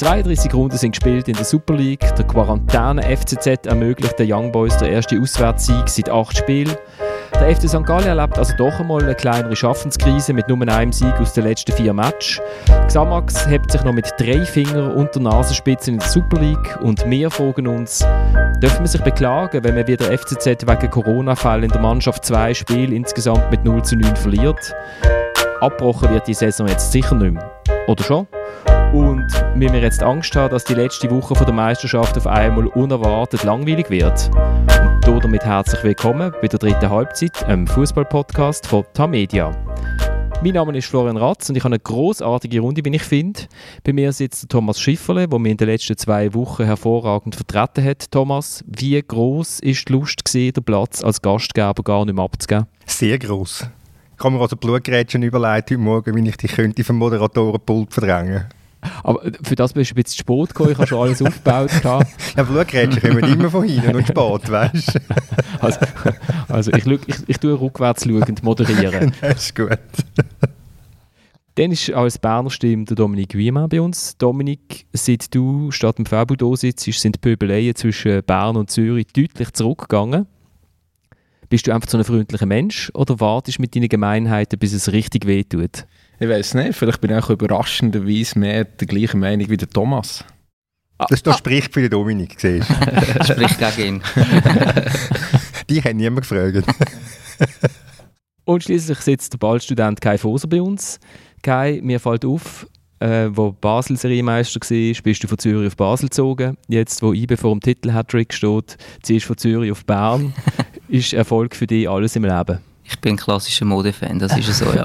32 Runden sind gespielt in der Super League. Der Quarantäne-FCZ ermöglicht den Young Boys der erste Auswärtssieg seit acht Spielen. Der FC St. Gallen erlebt also doch einmal eine kleinere Schaffenskrise mit nur einem Sieg aus den letzten vier Matches. Xamax hebt sich noch mit drei Fingern unter Nasenspitzen in der Super League und wir fragen uns, dürfen wir sich beklagen, wenn man wieder FCZ wegen Corona-Fällen in der Mannschaft zwei Spiele insgesamt mit 0 zu 9 verliert? Abgebrochen wird die Saison jetzt sicher nicht mehr. Oder schon? Und müssen wir jetzt Angst haben, dass die letzte Woche von der Meisterschaft auf einmal unerwartet langweilig wird? Und damit herzlich willkommen bei der dritten Halbzeit, einem Fußball-Podcast von Tamedia. Mein Name ist Florian Ratz und ich habe eine großartige Runde, wie ich finde. Bei mir sitzt Thomas Schifferle, der mich in den letzten zwei Wochen hervorragend vertreten hat. Thomas, wie groß ist die Lust gewesen, den Platz als Gastgeber gar nicht mehr abzugeben? Sehr groß. Ich kann mir also Blutgerätschen überlegt heute Morgen, wie ich dich könnte vom Moderatorenpult verdrängen aber für das bist du ein bisschen spät gekommen, ich habe schon alles aufgebaut. ja, Blutgerätsche kommen immer von hinten und spät, weißt du? also, also ich, ich, ich tue rückwärts schauend moderieren. das ist gut. Dann ist als Berner Stimme der Dominik Wiemann bei uns. Dominik, seit du statt dem Fabio da sitzt, sind die Pöbeleien zwischen Bern und Zürich deutlich zurückgegangen. Bist du einfach so ein freundlicher Mensch oder wartest mit deinen Gemeinheiten, bis es richtig wehtut? Ich weiß nicht, vielleicht bin ich auch überraschenderweise mehr der gleichen Meinung wie der Thomas. Das ah. spricht für den Dominik, siehst du? spricht gegen ihn. Die haben niemand gefragt. Und schließlich sitzt der Ballstudent Kai Foser bei uns. Kai, mir fällt auf, äh, wo Basel Serienmeister war, bist du von Zürich auf Basel gezogen. Jetzt, wo IBE vor dem Titel Hattrick steht, ziehst du von Zürich auf Bern. ist Erfolg für dich alles im Leben? Ich bin ein klassischer Modefan, das ist so, ja.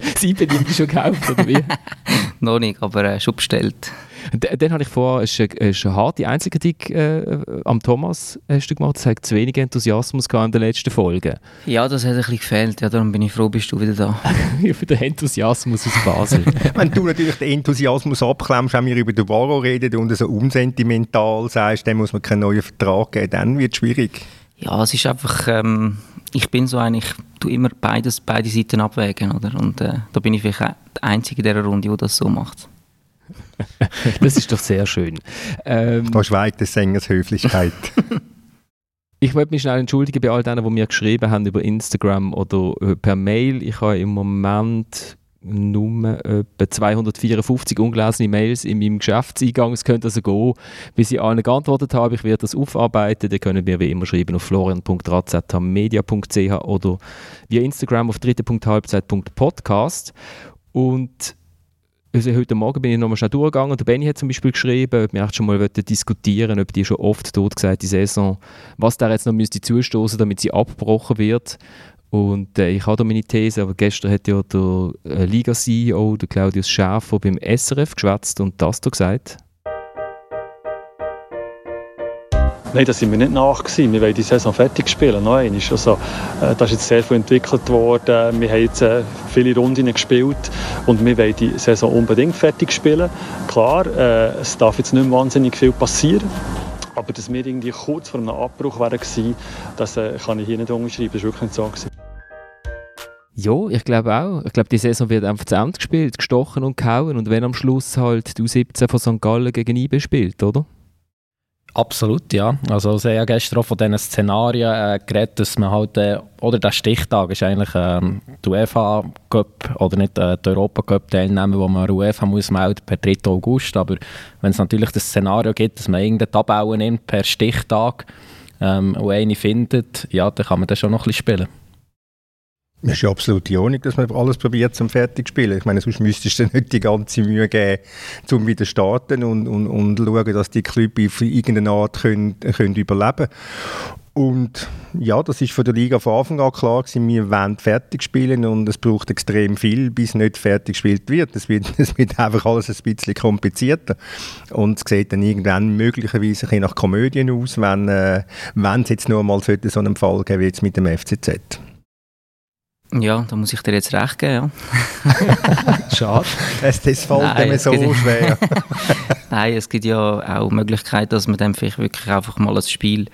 Also, sie bedient schon gekauft, oder wie? Noch nicht, aber äh, schon bestellt. Dann, dann habe ich vor, es ist, ist eine harte Einzelkritik äh, am Thomas hast du gemacht. Es hat zu wenig Enthusiasmus in den letzten Folgen. Ja, das hat ein bisschen gefehlt. Ja, darum bin ich froh, bist du wieder da. für den Enthusiasmus aus Basel. Wenn du natürlich den Enthusiasmus abklemmst, wenn wir über den Varo reden und so unsentimental sagst, dann muss man keinen neuen Vertrag geben, dann wird es schwierig. Ja, es ist einfach... Ähm ich bin so eigentlich, du immer beides, beide Seiten abwägen, oder? Und äh, da bin ich vielleicht der Einzige in dieser Runde, der das so macht. das ist doch sehr schön. Ähm, da schweigt des Sängers Höflichkeit. ich wollte mich schnell entschuldigen bei all denen, die mir geschrieben haben über Instagram oder äh, per Mail. Ich habe im Moment nur etwa 254 ungelesene Mails in meinem Geschäftseingang. Es könnte also gehen, bis ich allen geantwortet habe. Ich werde das aufarbeiten. Dann können wir wie immer schreiben auf florian.razmedia.ch oder via Instagram auf dritte.halbzeit.podcast. Und also heute Morgen bin ich nochmal schnell durchgegangen und der Benny hat zum Beispiel geschrieben, ob wir schon mal diskutieren ob die schon oft tot gesagt die Saison, was da jetzt noch müsste zustoßen, damit sie abgebrochen wird. Und äh, ich habe da meine These, aber gestern hat ja der äh, Liga-CEO, der Claudius Schäfer, beim SRF geschwätzt und das da gesagt. Nein, da sind wir nicht nach. Gewesen. Wir wollen die Saison fertig spielen. Noch einmal. Also, äh, da ist jetzt sehr viel entwickelt worden. Wir haben jetzt äh, viele Runden gespielt und wir wollen die Saison unbedingt fertig spielen. Klar, äh, es darf jetzt nicht wahnsinnig viel passieren. Aber dass wir irgendwie kurz vor einem Abbruch waren, das äh, kann ich hier nicht unterschreiben. Das war wirklich nicht so. Gewesen. Ja, ich glaube auch. Ich glaube, die Saison wird einfach zu Ende gespielt, gestochen und gehauen. Und wenn am Schluss halt du 17 von St. Gallen gegen IB spielt, oder? Absolut, ja. Also sie haben ja gestern auch von diesen Szenarien äh, geredet, dass man halt, äh, oder der Stichtag ist eigentlich äh, die UEFA Cup oder nicht äh, die Europa Cup teilnehmen, wo man UEFA muss melden per 3. August. Aber wenn es natürlich das Szenario gibt, dass man irgendeine Tabelle nimmt per Stichtag ähm, und eine findet, ja, dann kann man das schon noch ein bisschen spielen. Es ist ja absolut die Ordnung, dass man alles probiert zum fertig zu spielen. Ich meine, sonst müsstest du nicht die ganze Mühe geben, um wieder zu starten und, und, und schauen, dass die Clubs auf irgendeine Art können, können überleben und ja, das ist von der Liga von Anfang an klar gewesen, wir wollen fertig spielen und es braucht extrem viel, bis nicht fertig gespielt wird. Es wird, es wird einfach alles ein bisschen komplizierter und es sieht dann irgendwann möglicherweise ein nach Komödien aus, wenn äh, es jetzt nur mal so einen Fall geben wie jetzt mit dem FCZ. Ja, da muss ich dir jetzt recht geben. Ja. Schade. Es, das fällt Nein, so gibt, schwer. Nein, es gibt ja auch Möglichkeiten, dass man dann vielleicht wirklich einfach mal ein Spiel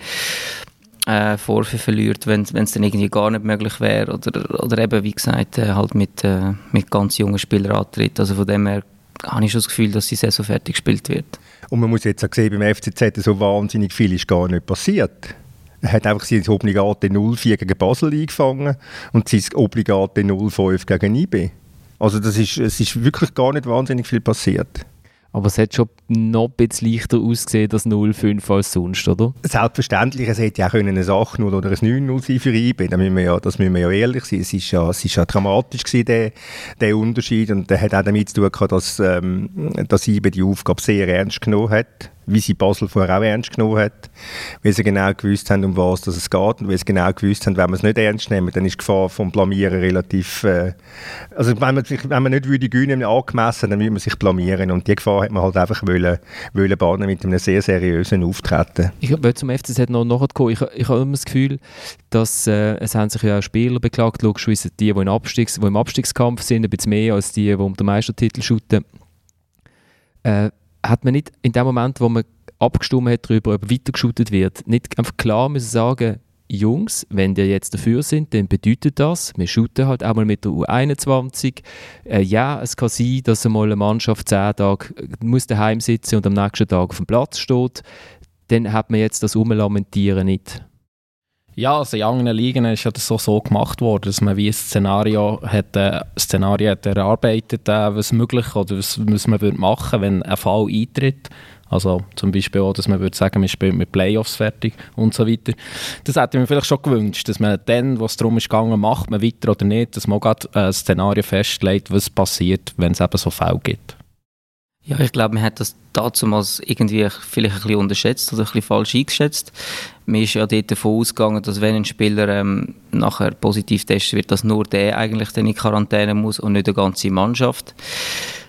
äh, Vorführ verliert, wenn es dann irgendwie gar nicht möglich wäre. Oder, oder eben, wie gesagt, äh, halt mit, äh, mit ganz jungen Spielern antritt. Also von dem her habe ich schon das Gefühl, dass die Saison fertig gespielt wird. Und man muss jetzt auch sehen, beim FCZ so wahnsinnig viel ist gar nicht passiert. Er hat einfach sein obligate 0-4 gegen Basel eingefangen und sein obligate 0-5 gegen IB. Also das ist, es ist wirklich gar nicht wahnsinnig viel passiert. Aber es hat schon noch ein bisschen leichter ausgesehen, das 0-5 als sonst, oder? Selbstverständlich, es hätte ja auch ein 8-0 oder ein 9-0 sein für IB, da müssen wir ja, das müssen wir ja ehrlich sein. Es ist ja, es ist ja dramatisch gewesen, der, der Unterschied und der hat auch damit zu tun gehabt, dass, ähm, dass IB die Aufgabe sehr ernst genommen hat wie sie Basel vorher auch ernst genommen hat, weil sie genau gewusst haben, um was es geht und weil sie genau gewusst haben, wenn wir es nicht ernst nehmen, dann ist die Gefahr vom Blamieren relativ, äh, also wenn man, sich, wenn man nicht würde gewinnen angemessen, dann würde man sich blamieren und die Gefahr hat man halt einfach wollen, wollen bahnen mit einem sehr seriösen Auftreten. Ich will zum FCZ noch nachkommen. Ich, ich habe immer das Gefühl, dass äh, es haben sich ja auch Spieler beklagt, logischerweise die, die, in Abstiegs-, die im Abstiegskampf sind, ein bisschen mehr als die, die um den Meistertitel shooten. Äh, hat man nicht in dem Moment, wo man abgestimmt hat darüber, ob weitergeschootet wird, nicht einfach klar müssen sagen, Jungs, wenn ihr jetzt dafür sind, dann bedeutet das, wir shooten halt auch mal mit der U21. Äh, ja, es kann sein, dass einmal eine Mannschaft zehn Tage äh, muss daheim sitzen und am nächsten Tag auf dem Platz steht. Dann hat man jetzt das Umlamentieren nicht. Ja, also in anderen Ligen ist ja das so, so gemacht worden, dass man wie ein Szenario hat, äh, Szenario hat erarbeitet, äh, was möglich oder was, was man würde machen, wenn ein Fall eintritt. Also zum Beispiel auch, dass man würde sagen, man spielt mit Playoffs fertig und so weiter. Das hätte ich mir vielleicht schon gewünscht, dass man dann, was darum ist gegangen, macht man weiter oder nicht, dass man gerade ein Szenario festlegt, was passiert, wenn es eben so Fälle gibt. Ja, ich glaube, man hat das damals irgendwie vielleicht ein bisschen unterschätzt oder ein bisschen falsch eingeschätzt. Man ist ja dort davon ausgegangen, dass wenn ein Spieler ähm, nachher positiv testet wird, dass nur der eigentlich dann in Quarantäne muss und nicht die ganze Mannschaft.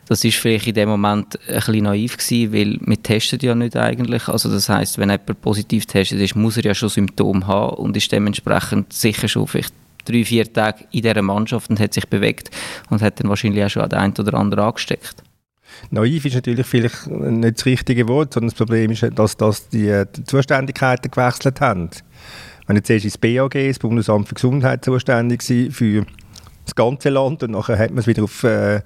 Das ist vielleicht in dem Moment ein bisschen naiv gewesen, weil wir testen ja nicht eigentlich. Also das heißt, wenn jemand positiv testet ist, muss er ja schon Symptome haben und ist dementsprechend sicher schon vielleicht drei, vier Tage in dieser Mannschaft und hat sich bewegt und hat dann wahrscheinlich auch schon den einen oder anderen angesteckt. Naiv ist natürlich vielleicht nicht das richtige Wort, sondern das Problem ist, dass, dass die, die Zuständigkeiten gewechselt haben. Wenn jetzt erst ins BAG, das Bundesamt für Gesundheit, zuständig war für das ganze Land und nachher hat man es wieder auf äh,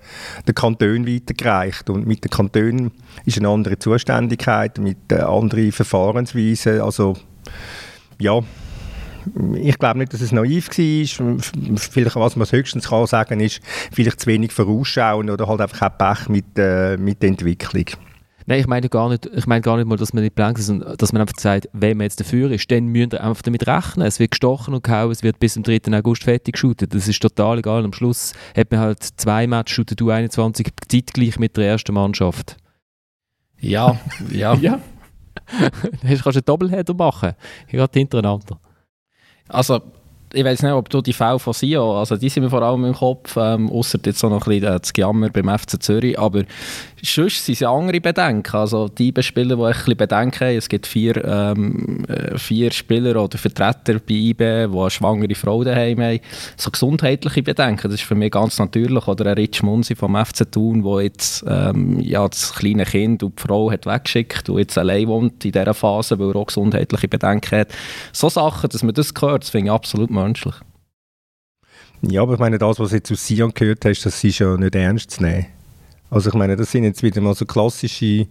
den Kanton weitergereicht. Und mit den Kantonen ist eine andere Zuständigkeit, mit äh, anderen Verfahrensweisen, also ja, ich glaube nicht, dass es naiv war. Vielleicht, was man höchstens kann sagen ist, vielleicht zu wenig vorausschauen oder halt einfach auch Pech mit, äh, mit der Entwicklung. Nein, ich meine gar nicht, ich meine gar nicht mal, dass man nicht blank ist, sondern dass man einfach sagt, wenn man jetzt dafür ist, dann müsst ihr einfach damit rechnen. Es wird gestochen und gehauen, es wird bis zum 3. August fertig geshootet. Das ist total egal. Am Schluss hat man halt zwei Matches shootet du 21 zeitgleich mit der ersten Mannschaft. Ja, ja. ja. Dann kannst du einen Doppelheader machen. Gerade hintereinander. Also, ich weiß nicht, ob du die Fälle von Sio, also die sind mir vor allem im Kopf, ähm, außer jetzt auch noch ein bisschen das Gejammer beim FC Zürich, aber sonst sind es andere Bedenken, also die Spieler, die ein bisschen Bedenken haben, es gibt vier, ähm, äh, vier Spieler oder Vertreter bei IB, die eine schwangere Frau daheim haben, so gesundheitliche Bedenken, das ist für mich ganz natürlich, oder ein Rich Munsi vom FC Thun, der jetzt ähm, ja, das kleine Kind und die Frau hat weggeschickt und jetzt allein wohnt in dieser Phase, weil er auch gesundheitliche Bedenken hat. So Sachen, dass man das gehört, das finde ich absolut menschlich. Ja, aber ich meine, das, was du jetzt aus Sion gehört hast, das ist ja nicht ernst zu nehmen. Also ich meine, das sind jetzt wieder mal so klassische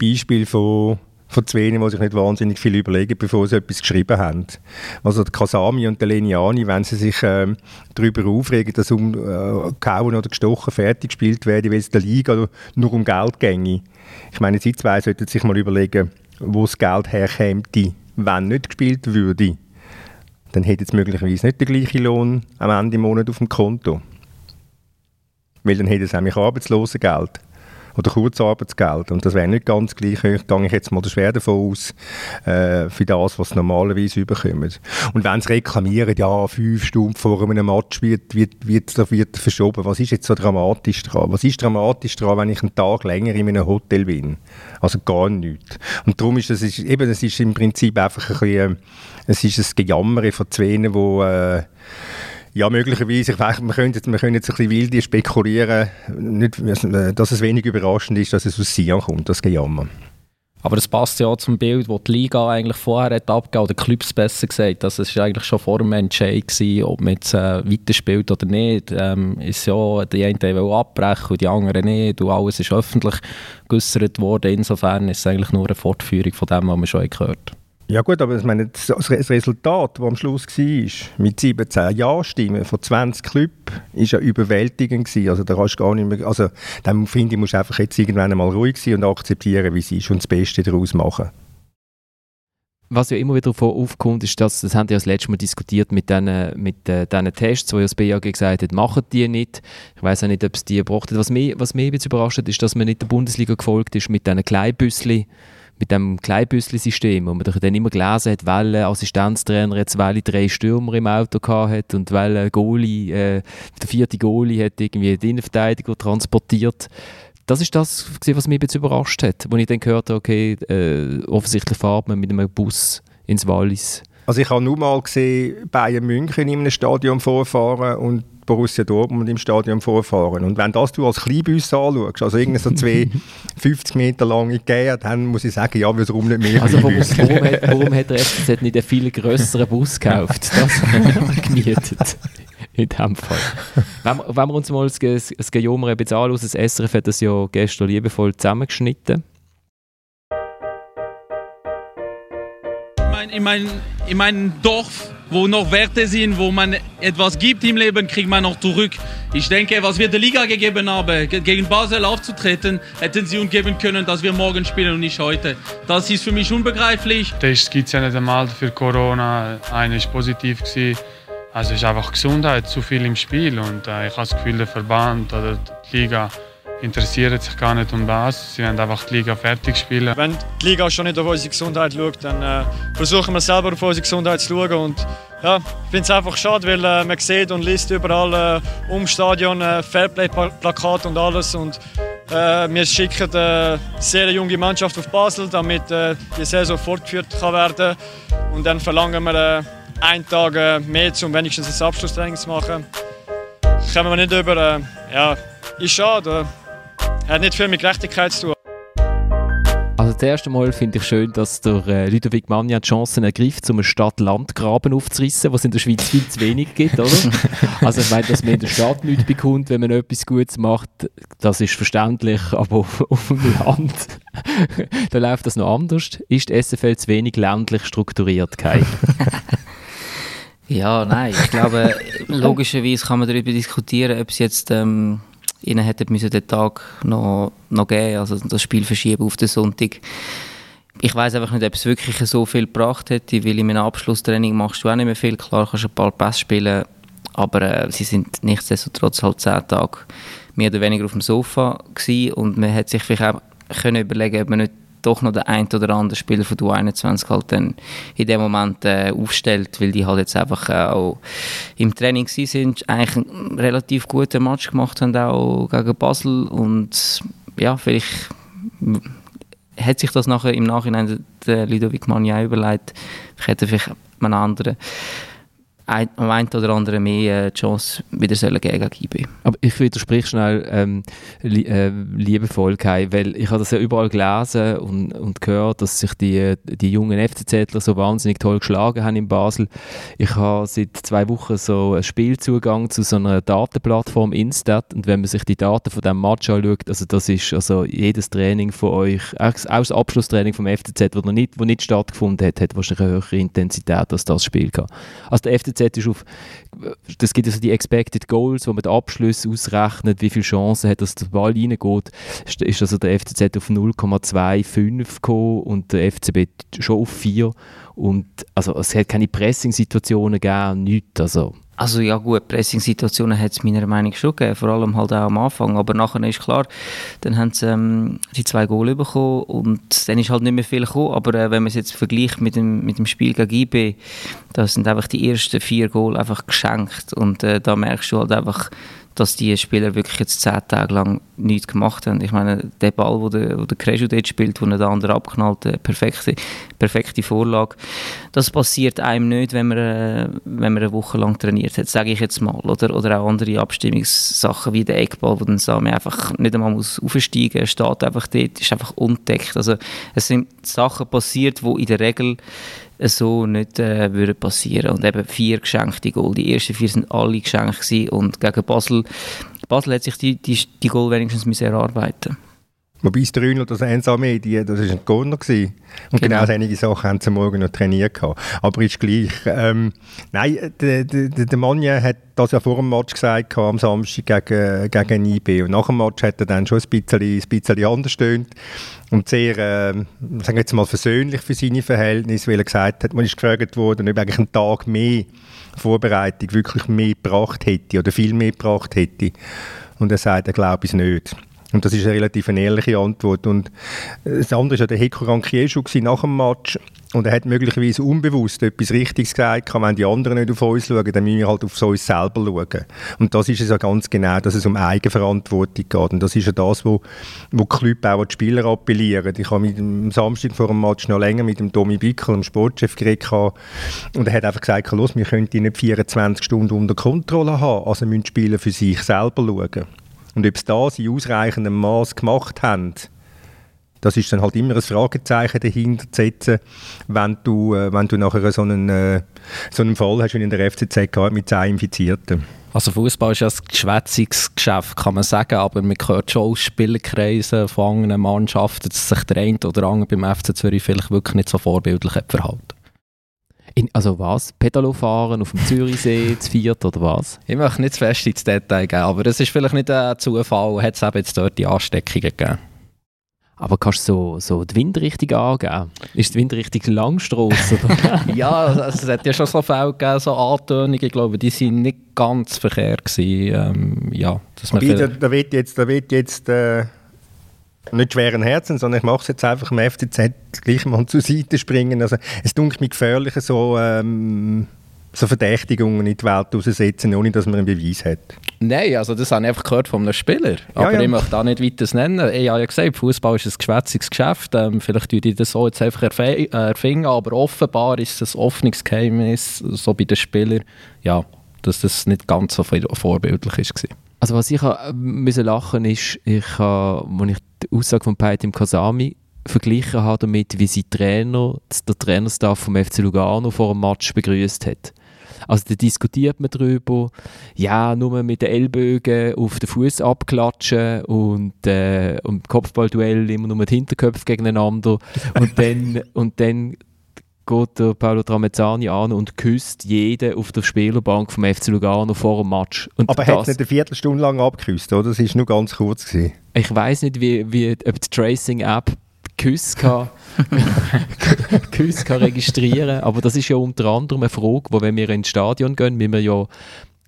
Beispiele von, von zwei, die sich nicht wahnsinnig viel überlegen, bevor sie etwas geschrieben haben. Also der Kasami und der Leniani, wenn sie sich äh, darüber aufregen, dass um äh, gehauen oder gestochen fertig gespielt werden, weil es der Liga nur um Geld ginge. Ich meine, sie zwei sollten sich mal überlegen, wo das Geld herkäme, wenn nicht gespielt würde dann hätte es möglicherweise nicht den gleichen Lohn am Ende des Monats auf dem Konto. Weil dann hätte es nämlich Arbeitslosengeld oder Kurzarbeitsgeld. Und das wäre nicht ganz gleich hoch, gehe ich jetzt mal schwer davon aus, äh, für das, was sie normalerweise überkommen. Und wenn sie reklamieren, ja, fünf Stunden vor einem Match wird, wird, wird, wird verschoben, was ist jetzt so dramatisch dran? Was ist dramatisch dran, wenn ich einen Tag länger in einem Hotel bin? Also gar nichts. Und darum ist das, eben, das ist im Prinzip einfach ein bisschen, es ist ein Gejammer von Szenen, wo äh, ja, möglicherweise. Ich weiß, wir, können jetzt, wir können jetzt ein bisschen wild spekulieren, nicht, dass es wenig überraschend ist, dass es aus Sion kommt, das Gejammer. Aber das passt ja auch zum Bild, das die Liga eigentlich vorher hat abgegeben, oder Clubs besser gesagt. Also es war eigentlich schon vor dem Entscheid, ob man jetzt äh, weiterspielt oder nicht. Ähm, ist ja, die einen wollen abbrechen und die anderen nicht. Und alles ist öffentlich geäußert worden. Insofern ist es eigentlich nur eine Fortführung von dem, was man schon gehört hat. Ja gut, aber ich meine, das Resultat, das am Schluss war, mit 17 Ja-Stimmen von 20 Clubs, war ja überwältigend. Gewesen. Also da kannst gar nicht mehr, also dann finde ich, musst du einfach jetzt irgendwann einmal ruhig sein und akzeptieren, wie es ist und das Beste daraus machen. Was ja immer wieder davon aufkommt, ist, dass, das haben wir ja das letzte Mal diskutiert mit diesen mit, äh, Tests, wo ja das BAG gesagt hat, machen die nicht. Ich weiß auch nicht, ob es die hat. Was mich, was mich jetzt überrascht hat, ist, dass man nicht der Bundesliga gefolgt ist mit diesen Kleinbüsschen, mit dem Kleinbüssli-System, wo man dann immer gelesen hat, welcher Assistenztrainer jetzt welche drei Stürmer im Auto hat und welcher Goalie, äh, der vierte Goalie hat irgendwie den Innenverteidiger transportiert. Das ist das, was mich jetzt überrascht hat, wo ich dann gehört habe, okay, äh, offensichtlich fahrt man mit einem Bus ins Wallis. Also ich habe nur mal gesehen, Bayern München in einem Stadion vorfahren und Borussia Dortmund im Stadion vorfahren. Und wenn das du als Kleinbus anschaust, also irgendwie so zwei 50 Meter lange Gähe, dann muss ich sagen, ja, warum nicht mehr Also warum, warum, hat, warum hat der FCZ nicht einen viel grösseren Bus gekauft? Das haben wir gemietet. In dem Fall. Wenn, wenn wir uns mal das, das Gejommer ein bisschen anschauen, das SRF hat das ja gestern liebevoll zusammengeschnitten. In, mein, in meinem Dorf wo noch Werte sind, wo man etwas gibt im Leben, kriegt man noch zurück. Ich denke, was wir der Liga gegeben haben, gegen Basel aufzutreten, hätten sie uns geben können, dass wir morgen spielen und nicht heute. Das ist für mich unbegreiflich. Tests gibt es ja nicht einmal für Corona. Einer ist positiv. Gewesen. Also ist einfach Gesundheit, zu viel im Spiel. Und äh, ich habe das Gefühl, der Verband oder die Liga interessieren sich gar nicht um das. Sie wollen einfach die Liga fertig spielen. Wenn die Liga schon nicht auf unsere Gesundheit schaut, dann äh, versuchen wir selber auf unsere Gesundheit zu schauen. Und, ja, ich finde es einfach schade, weil äh, man sieht und liest überall äh, um Stadion äh, Fairplay-Plakate und alles. Und, äh, wir schicken eine sehr junge Mannschaft auf Basel, damit äh, die Saison fortgeführt kann werden Und dann verlangen wir äh, einen Tag äh, mehr, um wenigstens ein Abschlusstraining zu machen. Kommen wir nicht über. Äh, ja, ist schade. Hat nicht viel mit Gerechtigkeit zu tun. Also das erste Mal finde ich schön, dass der äh, Ludovic Magna die Chancen ergreift, um einen Stadt-Land-Graben aufzureißen, was es in der Schweiz viel zu wenig gibt, oder? also ich meine, dass man in der Stadt nichts bekommt, wenn man etwas Gutes macht, das ist verständlich, aber auf, auf dem Land, da läuft das noch anders. Ist die SFL zu wenig ländlich strukturiert, Kai? ja, nein, ich glaube, logischerweise kann man darüber diskutieren, ob es jetzt... Ähm ihnen hätten müssen den Tag noch, noch geben, also das Spiel verschieben auf den Sonntag. Ich weiß einfach nicht, ob es wirklich so viel gebracht hätte, weil in einem Abschlusstraining machst du auch nicht mehr viel. Klar kannst du ein paar Pässe spielen, aber äh, sie sind nichtsdestotrotz halt zehn Tage mehr oder weniger auf dem Sofa gewesen und man hätte sich vielleicht auch können überlegen, ob man nicht doch noch der ein oder andere Spieler von der 21 halt dann in dem Moment äh, aufstellt, weil die halt jetzt einfach äh, auch im Training sind, eigentlich einen relativ guten Match gemacht haben, auch gegen Basel. Und ja, vielleicht hat sich das nachher im Nachhinein der Ludovic Magna überlegt, ich hätte vielleicht einen anderen am einen oder anderen mehr äh, Chance wieder sollen gegen IB. Aber ich widerspreche schnell ähm, li äh, liebevoll, Kai, weil ich habe das ja überall gelesen und, und gehört, dass sich die, die jungen FCZler so wahnsinnig toll geschlagen haben in Basel. Ich habe seit zwei Wochen so einen Spielzugang zu so einer Datenplattform Instat und wenn man sich die Daten von diesem Match anschaut, also das ist also jedes Training von euch, auch das Abschlusstraining vom FCZ, das nicht, nicht stattgefunden hat, hat wahrscheinlich eine höhere Intensität als das Spiel gehabt. Also der FCZ Ist auf, das gibt also die Expected Goals, wo man den Abschluss ausrechnet, wie viele Chancen hat, dass der Ball reingeht, ist also der FCZ auf 0,25 gekommen und der FCB schon auf 4 und also es hat keine Pressing-Situationen gegeben, nichts, also also ja gut, Pressing-Situationen hat es meiner Meinung nach schon gegeben, vor allem halt auch am Anfang, aber nachher ist klar, dann haben sie ähm, die zwei Goal bekommen und dann ist halt nicht mehr viel gekommen, aber äh, wenn man es jetzt vergleicht mit dem, mit dem Spiel gegen IB, da sind einfach die ersten vier Goal einfach geschenkt. Und äh, da merkst du halt einfach, dass die Spieler wirklich jetzt zehn Tage lang nichts gemacht haben. Ich meine, der Ball, wo der, der Crescio dort spielt, wo der andere abknallt, eine perfekte, perfekte Vorlage. Das passiert einem nicht, wenn man, äh, wenn man eine Woche lang trainiert hat, sage ich jetzt mal. Oder, oder auch andere Abstimmungssachen wie der Eckball, wo dann Sami einfach nicht einmal muss aufsteigen muss, steht einfach dort, ist einfach unteckt. Also es sind Sachen passiert, die in der Regel so nicht äh, würde passieren. Und eben vier geschenkte Goal. Die ersten vier sind alle geschenkt und gegen Basel, Basel hat sich die, die, die Goal wenigstens müssen erarbeiten Wobei das 3 das einsame, die, das war ein Corner. Gewesen. Und genau. genau einige Sachen haben sie morgen noch trainiert. Gehabt. Aber ist gleich. Ähm, nein, der, der, der Manja hat das ja vor dem Match gesagt, am Samstag gegen, gegen IB. Und nach dem Match hat er dann schon ein bisschen, ein bisschen anders stöhnt. Und sehr, äh, sagen wir jetzt mal, versöhnlich für seine Verhältnisse, weil er gesagt hat, man ist gefragt worden, ob eigentlich einen Tag mehr Vorbereitung wirklich mehr gebracht hätte oder viel mehr gebracht hätte. Und er sagt, er glaube es nicht. Und das ist eine relativ eine ehrliche Antwort. Und äh, das andere war der Heko Rankieschu nach dem Match. Und er hat möglicherweise unbewusst etwas Richtiges gesagt, wenn die anderen nicht auf uns schauen, dann müssen wir halt auf uns selber schauen. Und das ist es ja ganz genau, dass es um Eigenverantwortung geht. Und das ist ja das, wo, wo die Club auch an die Spieler appellieren. Ich habe mit dem Samstag vor dem Match noch länger mit dem Tommy Bickel, dem Sportchef, geredet. Und er hat einfach gesagt, los, wir können die nicht 24 Stunden unter Kontrolle haben. Also müssen die Spieler für sich selber schauen. Und ob sie das in ausreichendem Maß gemacht haben, das ist dann halt immer ein Fragezeichen dahinter zu setzen, wenn du, äh, wenn du nachher so einen, äh, so einen Fall hast wie in der FCZ mit 10 Infizierten. Also Fußball ist ja ein Geschwätzungsgeschäft, kann man sagen, aber man hört schon aus Spielerkreisen von anderen Mannschaften, dass sich der eine oder andere beim FC Zürich vielleicht wirklich nicht so vorbildlich verhalten. In, also was? Pedalo fahren auf dem Zürichsee, zu viert oder was? Ich möchte nicht zu fest ins Detail gehen, aber es ist vielleicht nicht ein Zufall, hat es eben jetzt dort die Ansteckungen gegeben. Aber kannst du so, so die Windrichtung angeben? Ist die Windrichtung Langstrasse? ja, also es hat ja schon so Fälle gegeben, so Antönungen, ich glaube, die waren nicht ganz verkehrt gewesen. Ähm, ja, dass man da, da wird jetzt, da wird jetzt äh, nicht schweren Herzen, sondern ich mache es jetzt einfach im FCZ gleich mal zur Seite springen. Also es dunkelt mir gefährlich, so, ähm, so Verdächtigungen in die Welt auszusetzen, ohne dass man einen Beweis hat. Nein, also das habe ich einfach gehört von einem Spieler. Aber ja, ja. ich möchte auch nicht weiter nennen. Ich habe ja gesagt, Fußball ist ein geschwätziges Geschäft. Ähm, vielleicht würde ich das so jetzt einfach erfinden, aber offenbar ist es ein offenes Geheimnis, so bei den Spielern, ja, dass das nicht ganz so vorbildlich war. Also was ich müssen lachen ist, ich als ich Aussage von Peitim Kasami verglichen habe damit, wie sie Trainer, der Trainerstaff vom FC Lugano vor dem Match begrüßt hat. Also da diskutiert man darüber, ja, nur mit den Ellbogen auf den Fuß abklatschen und, äh, und Kopfballduell immer nur mit Hinterköpfen gegeneinander und dann, und dann geht der Paolo Tramezzani an und küsst jeden auf der Spielerbank vom FC Lugano vor dem Match. Und Aber er hat nicht eine Viertelstunde lang abgeküsst, oder? Das war nur ganz kurz. Gewesen. Ich weiß nicht, wie, wie, ob die Tracing-App Küsse kann, Küsse kann registrieren aber das ist ja unter anderem eine Frage, wo wenn wir ins Stadion gehen, müssen wir ja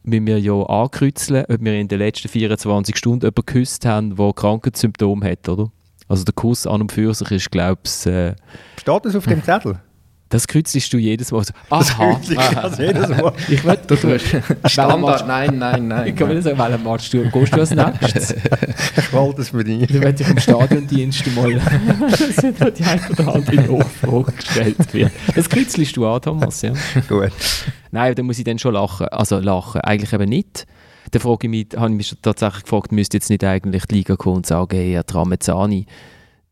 müssen wir ja ankreuzeln, ob wir in den letzten 24 Stunden jemanden geküsst haben, der Krankheitssymptome hat, oder? Also der Kuss an und für sich ist, glaube ich... Äh, Steht das auf dem Zettel? Das kreuzelst du jedes Mal so. Aha. Das also jedes Mal. Ich will, du tust Standard, nein, nein, nein. Ich kann mir sagen, welchen Match du gehst du als nächstes? ich wollte es für dich. Dann werde ich im Stadiondienst mal dass die ein oder andere Nachfrage gestellt wird. Das kreuzelst du an, Thomas, ja? Gut. Nein, da muss ich dann schon lachen. Also lachen, eigentlich eben nicht. Dann frage ich mich, habe ich mich tatsächlich gefragt, müsste jetzt nicht eigentlich die Liga kommen und sagen, hey, Herr Tramezzani,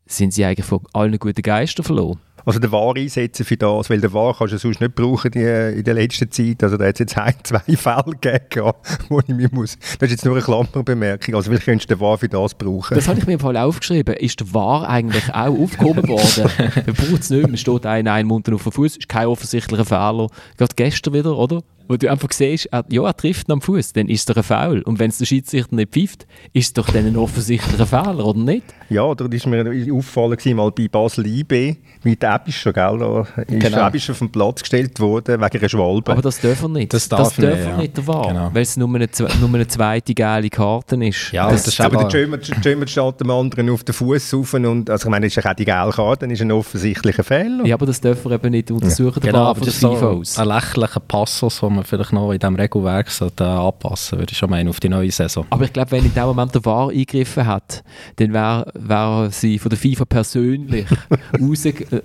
sind Sie eigentlich von allen guten Geistern verloren? Also den War einsetzen für das, weil den War kannst du sonst nicht brauchen die, in der letzten Zeit. Also da hat es jetzt ein, zwei Fälle gegeben, wo ich mir muss, das ist jetzt nur eine Klammerbemerkung, also vielleicht könntest du den War für das brauchen. Das habe ich mir im Fall aufgeschrieben. Ist der War eigentlich auch aufgehoben worden? Man braucht es nicht, man steht ein, ein Mund auf dem Fuß, ist kein offensichtlicher Fehler. Gerade gestern wieder, oder? Wo du einfach siehst, er, ja, er trifft ihn am Fuß, dann ist es ein Foul. Und wenn es der Schiedsrichter nicht pfeift, ist es doch dann ein offensichtlicher Fehler, oder nicht? Ja, oder ist mir aufgefallen mal bei Basel IB mit Ebischer, gell? Da ist genau. Ebischer vom Platz gestellt worden wegen einer Schwalbe. Aber das dürfen wir nicht. Das darf, das darf nicht, nicht der Wahr, genau. weil es nur eine, nur eine zweite geile Karte ist. Ja, das, das ist aber der German steht dem anderen auf den Fuß rauf und, also ich meine, ist ja auch die gelbe Karte, dann ist ein offensichtlicher Fehler. Ja, aber das dürfen wir eben nicht untersuchen, ja. genau, aber das ist so ein lächerlicher Passus, den man vielleicht noch in diesem Regelwerk sollte, äh, anpassen würde ich schon meinen, auf die neue Saison. Aber ich glaube, wenn in dem Moment der VAR eingegriffen hat, dann wäre wär sie von der FIFA persönlich rausgelaufen.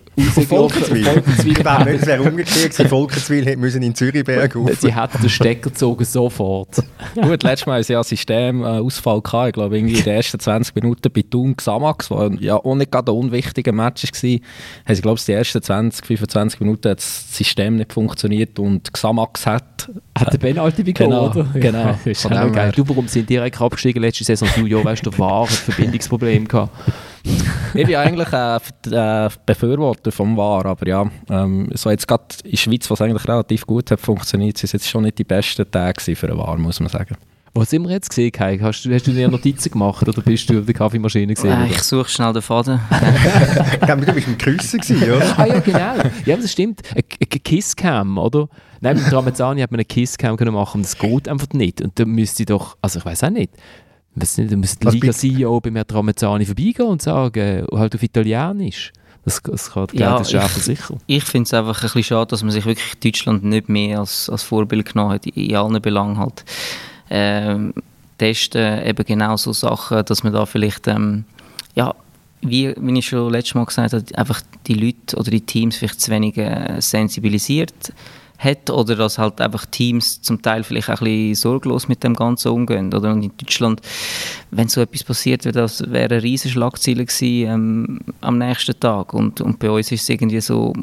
Volkenswil. Es wäre umgekehrt gewesen, Volkenswil müssen in Zürichberg auf. Sie hätten den Stecker gezogen sofort. Gut, letztes Mal sie ja Systemausfall gehabt. Ich glaube, irgendwie in den ersten 20 Minuten bei Thun Xamax, was ja auch nicht gerade ein unwichtiger Match war, haben sie, glaube ich, die ersten 20, 25 Minuten hat das System nicht funktioniert und Xamax hat... Hat der Penalty bekommen, genau, oder? Genau. ist geil. Du, warum sind direkt abgestiegen letzte Saison? Du, ja, weißt du, war, hat Verbindungsprobleme gehabt. ich bin eigentlich ein äh, Befürworter vom VAR, aber ja, ähm, so jetzt gerade in der Schweiz, was eigentlich relativ gut hat funktioniert, sind jetzt schon nicht die besten Tage für einen VAR, muss man sagen. Was sind wir jetzt gesehen, Kai? Hast, hast du dir Notizen gemacht oder bist du auf der Kaffeemaschine gesehen? Äh, ich suche schnell den Faden. du bist im Küssen gewesen, oder? ah ja, genau. Ja, das stimmt. Eine Kisscam, oder? Nein, mit Ramazani hat man eine Kisscam machen und das geht einfach nicht. Und da müsste ich doch, also ich weiß auch nicht, weiß nicht, da müsste die Liga-CEO bei mir Ramazani vorbeigehen und sagen, halt auf Italienisch. Das, das, kann, ja, das ist einfach sicher. Ich finde es einfach ein bisschen schade, dass man sich wirklich Deutschland nicht mehr als, als Vorbild genommen hat, in allen Belangen halt ähm, testen, eben genau so Sachen, dass man da vielleicht, ähm, ja, wie, wie ich schon letztes Mal gesagt habe, einfach die Leute oder die Teams vielleicht zu wenig äh, sensibilisiert hat oder dass halt einfach Teams zum Teil vielleicht auch ein bisschen sorglos mit dem Ganzen umgehen. Oder und in Deutschland, wenn so etwas passiert wäre, das wäre eine riesige Schlagzeile gewesen ähm, am nächsten Tag. Und, und bei uns ist es irgendwie so,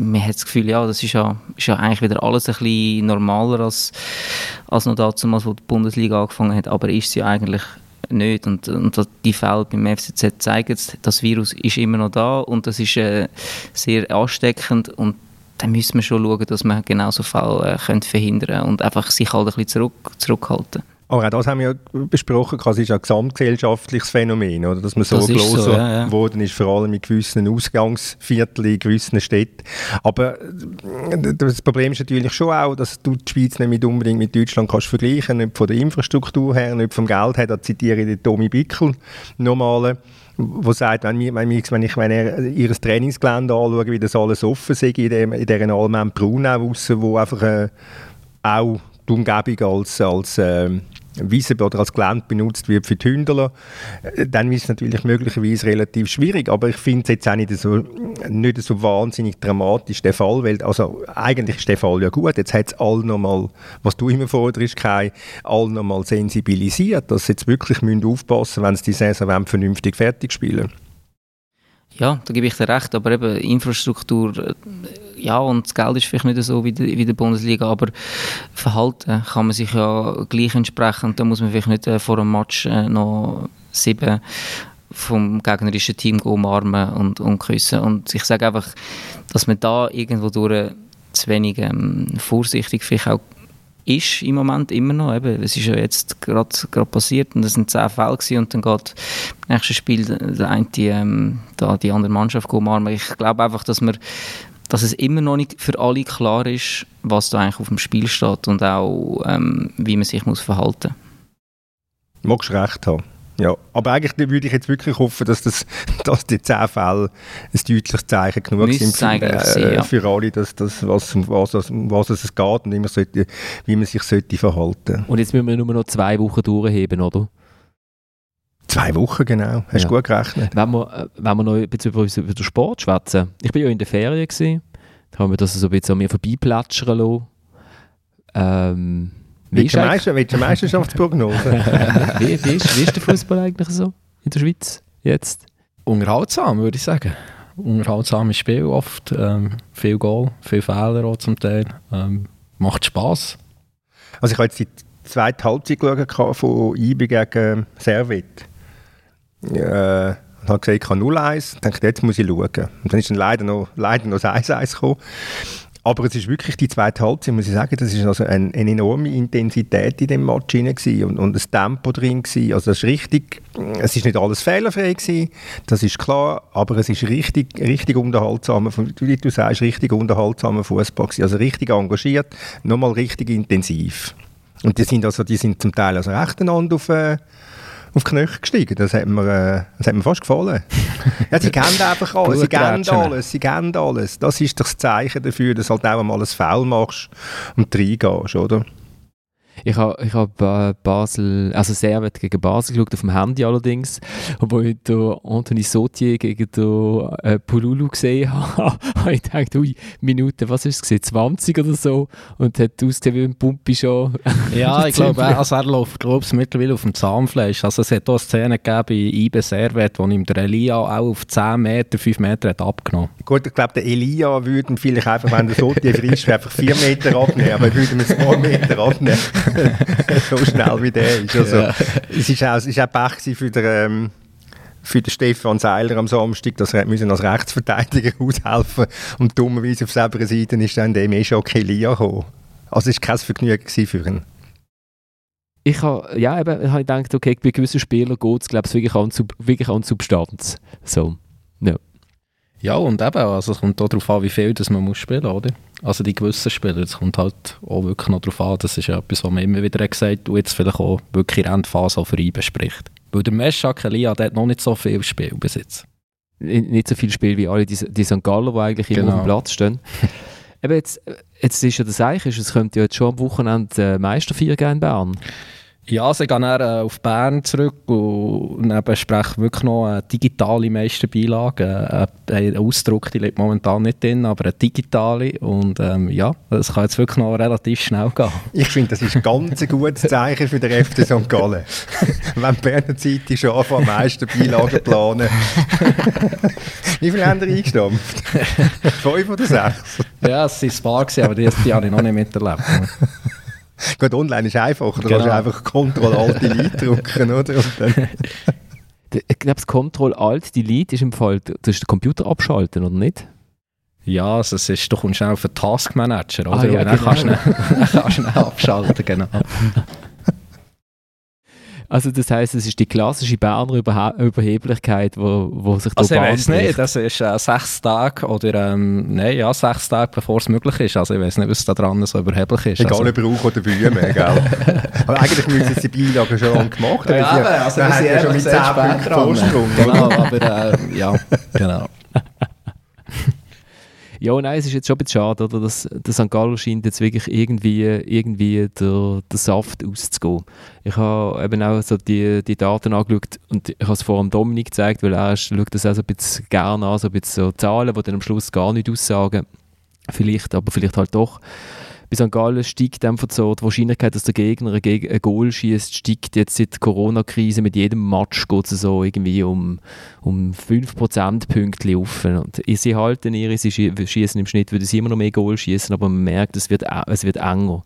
man hat das Gefühl, ja, das ist ja, ist ja eigentlich wieder alles ein bisschen normaler als, als noch damals, wo die Bundesliga angefangen hat, aber ist sie eigentlich nicht. Und, und die Fälle beim FCZ zeigen es, das Virus ist immer noch da und das ist äh, sehr ansteckend und dann müssen wir schon schauen, dass man genau so Fälle äh, verhindern und einfach sich halt ein bisschen zurück, zurückhalten. Aber auch das haben wir ja besprochen, es ist ein gesamtgesellschaftliches Phänomen, oder? dass man so groß so, ja, ja. ist, vor allem in gewissen Ausgangsvierteln, in gewissen Städten. Aber äh, das Problem ist natürlich schon auch, dass du die Schweiz nicht unbedingt mit Deutschland kannst vergleichen nicht von der Infrastruktur her, nicht vom Geld her. Da zitiere ich den Tommy Bickel, normale wo sagt, wenn, wir, wenn, ich, wenn ich wenn er ihr Trainingsgelände anschaue, wie das alles offen ist in, dem, in dieser Allmann Braunau, wo einfach äh, auch die Umgebung als, als äh, Wiese oder als Gelände benutzt wird für die Hündler, äh, dann ist es natürlich möglicherweise relativ schwierig. Aber ich finde es jetzt auch nicht so, nicht so wahnsinnig dramatisch, der Fall, weil also eigentlich ist der Fall ja gut. Jetzt hat es alle nochmal, was du immer forderst, Kai, alle nochmal sensibilisiert, dass sie jetzt wirklich müssen aufpassen müssen, wenn sie die Saison vernünftig fertig spielen ja, da gebe ich dir recht, aber eben Infrastruktur, äh, ja, und das Geld ist vielleicht nicht so wie die, wie die Bundesliga, aber Verhalten kann man sich ja gleich entsprechen. Da muss man vielleicht nicht äh, vor einem Match äh, noch sieben vom gegnerischen Team umarmen und, und küssen. Und ich sage einfach, dass man da irgendwo durch zu wenig ähm, vorsichtig vielleicht auch ist im Moment immer noch. Eben, es ist ja jetzt gerade passiert und es sind zehn Fälle und dann geht im nächsten Spiel der eine, ähm, da die andere Mannschaft umarmen. Ich glaube einfach, dass man dass es immer noch nicht für alle klar ist, was da eigentlich auf dem Spiel steht und auch, ähm, wie man sich muss verhalten muss. Magst recht haben. Ja, aber eigentlich würde ich jetzt wirklich hoffen, dass, das, dass die zehn Fälle ein deutliches Zeichen genug Müsste sind für, äh, sein, ja. für alle, dass das, was, um was, was es geht und immer sollte, wie man sich sollte verhalten Und jetzt müssen wir nur noch zwei Wochen durchheben, oder? Zwei Wochen, genau. Hast du ja. gut gerechnet. Wenn wir, äh, wenn wir noch ein bisschen über, über den Sport schwätzen. Ich war ja in der Ferien. Gewesen. Da haben wir das so ein bisschen an mir vorbeiplätschern lassen. Ähm, wie ist Meister, Meisterschaftsprognose? wie, wie, ist, wie ist der Fußball eigentlich so in der Schweiz jetzt? Unterhaltsam, würde ich sagen. Unterhaltsames Spiel oft. Ähm, viel Goal, viel Fehler auch zum Teil. Ähm, macht Spass. Also ich habe jetzt die zweite Halbzeit geschaut von IB gegen Servet. Äh, und habe gesagt, ich habe 0-1. Ich dachte, jetzt muss ich schauen. Und dann ist dann leider noch, leider noch das 1-1 gekommen. Aber es ist wirklich die zweite Halbzeit, muss ich sagen, das ist also eine, eine enorme Intensität in dem Match und, und das Tempo drin gewesen. Also das ist richtig, es ist nicht alles fehlerfrei gewesen, das ist klar, aber es ist richtig, richtig unterhaltsamer, wie du sagst, richtig unterhaltsamer Fußball. Also richtig engagiert, nochmal richtig intensiv. Und die sind also, die sind zum Teil also recht einander auf, äh, auf die Knöchel gestiegen. Das hat mir, äh, das hat mir fast gefallen. ja, sie kennen einfach alles, sie kennen alles, sie kennen alles. Das ist das Zeichen dafür, dass du halt auch mal ein Foul machst und reingehst, oder? Ich habe ich hab Basel, also Servet gegen Basel geschaut, auf dem Handy allerdings. Und wo ich da Anthony Sautier gegen den, äh, Pululu gesehen habe, habe ich gedacht, ui, Minute, was ist es 20 oder so? Und hat ausgesehen wie ein Pumpi schon. Ja, ich glaube, also er läuft glaube ich, mittlerweile auf dem Zahnfleisch. Also es hat auch eine Szene gegeben bei IBE Servet, wo ihm der Elia auch auf 10 Meter, 5 Meter hat abgenommen. Gut, ich glaube, der Elia würde vielleicht einfach, wenn der Sautier frisch einfach 4 Meter abnehmen, aber er würde ihm 2 Meter abnehmen. so schnell wie der ist. Also, ja. Es ist auch, es ist auch Pech für den, ähm, für den Stefan Seiler am Samstag, dass er müssen als Rechtsverteidiger aushelfen und dummerweise auf selber Seite ist dann dem eh schon Kelia gekommen. Also es war kein Vergnügen für ihn. Ich habe ja, eben, hab gedacht, okay, bei gewissen Spielern geht es wirklich, an, wirklich an Substanz. So, ja. Ja, und eben, also es kommt auch darauf an, wie viel das man muss spielen muss, oder? Also die gewissen Spieler, es kommt halt auch wirklich noch darauf an, das ist ja etwas, was man immer wieder gesagt hat und jetzt vielleicht auch wirklich in Endphase für ihn bespricht. Weil der Meschak Elia, der hat noch nicht so viel Spiel bis jetzt. Nicht so viel Spiel wie alle die, die St. Galler, die eigentlich genau. immer auf dem genau. Platz stehen. Eben jetzt, jetzt ist ja das Eiche, es könnte ja jetzt schon am Wochenende äh, Meisterfeier geben in Bern. Ja, sie gehen dann äh, auf Bern zurück und dann besprechen wirklich noch eine digitale Meisterbeilage. Äh, ein Ausdruck, die liegt momentan nicht drin, aber eine digitale. Und ähm, ja, das kann jetzt wirklich noch relativ schnell gehen. Ich finde, das ist ein ganz gutes Zeichen für den FC St. Gallen. Wenn die Berner Zeitung schon anfangen, Meisterbeilagen planen. Wie viele haben ihr eingestampft? Fünf oder sechs? Ja, es waren ein paar, aber die, die habe ich noch nicht miterlebt. Gut, online ist einfacher, da genau. kannst du einfach Ctrl-Alt-Delete drücken, oder? ich glaube, das Ctrl-Alt-Delete ist im Fall, du hast den Computer abschalten, oder nicht? Ja, also es ist, du kommst schnell auf den Taskmanager, oder? Ah, ja, Und dann genau. kannst du schnell abschalten, genau. Also das heißt, es ist die klassische Berner Überhe Überheblichkeit, wo, wo sich da Also ich weiß nicht, das ist äh, sechs Tage oder ähm, nein, ja, sechs Tage bevor es möglich ist. Also ich weiß nicht, was da dran so überheblich ist. Egal also. ob Rauch oder Bühne, gell? Aber eigentlich müssen sie die Beilagen schon lange gemacht haben. Ja, aber, also wir sind ja schon mit 10 Punkten Vorsprung. Genau, aber äh, ja, genau. Ja, nein, es ist jetzt schon ein bisschen schade, oder? Dass, der St. Gallen scheint jetzt wirklich irgendwie, irgendwie der, der Saft auszugehen. Ich habe eben auch so die, die Daten angeschaut und ich habe es vor dem Dominik gezeigt, weil er schaut das auch so ein bisschen gerne an, so ein bisschen so Zahlen, die dann am Schluss gar nicht aussagen. Vielleicht, aber vielleicht halt doch bei St. Gallen steigt einfach so die Wahrscheinlichkeit, dass der Gegner ein, Goal schießt, steigt jetzt seit der Corona-Krise mit jedem Match geht es so irgendwie um, um 5 Prozentpunkte auf. Und sie halten ihre, sie schießen im Schnitt, würden sie immer noch mehr Goal schießen, aber man merkt, es wird, es wird enger.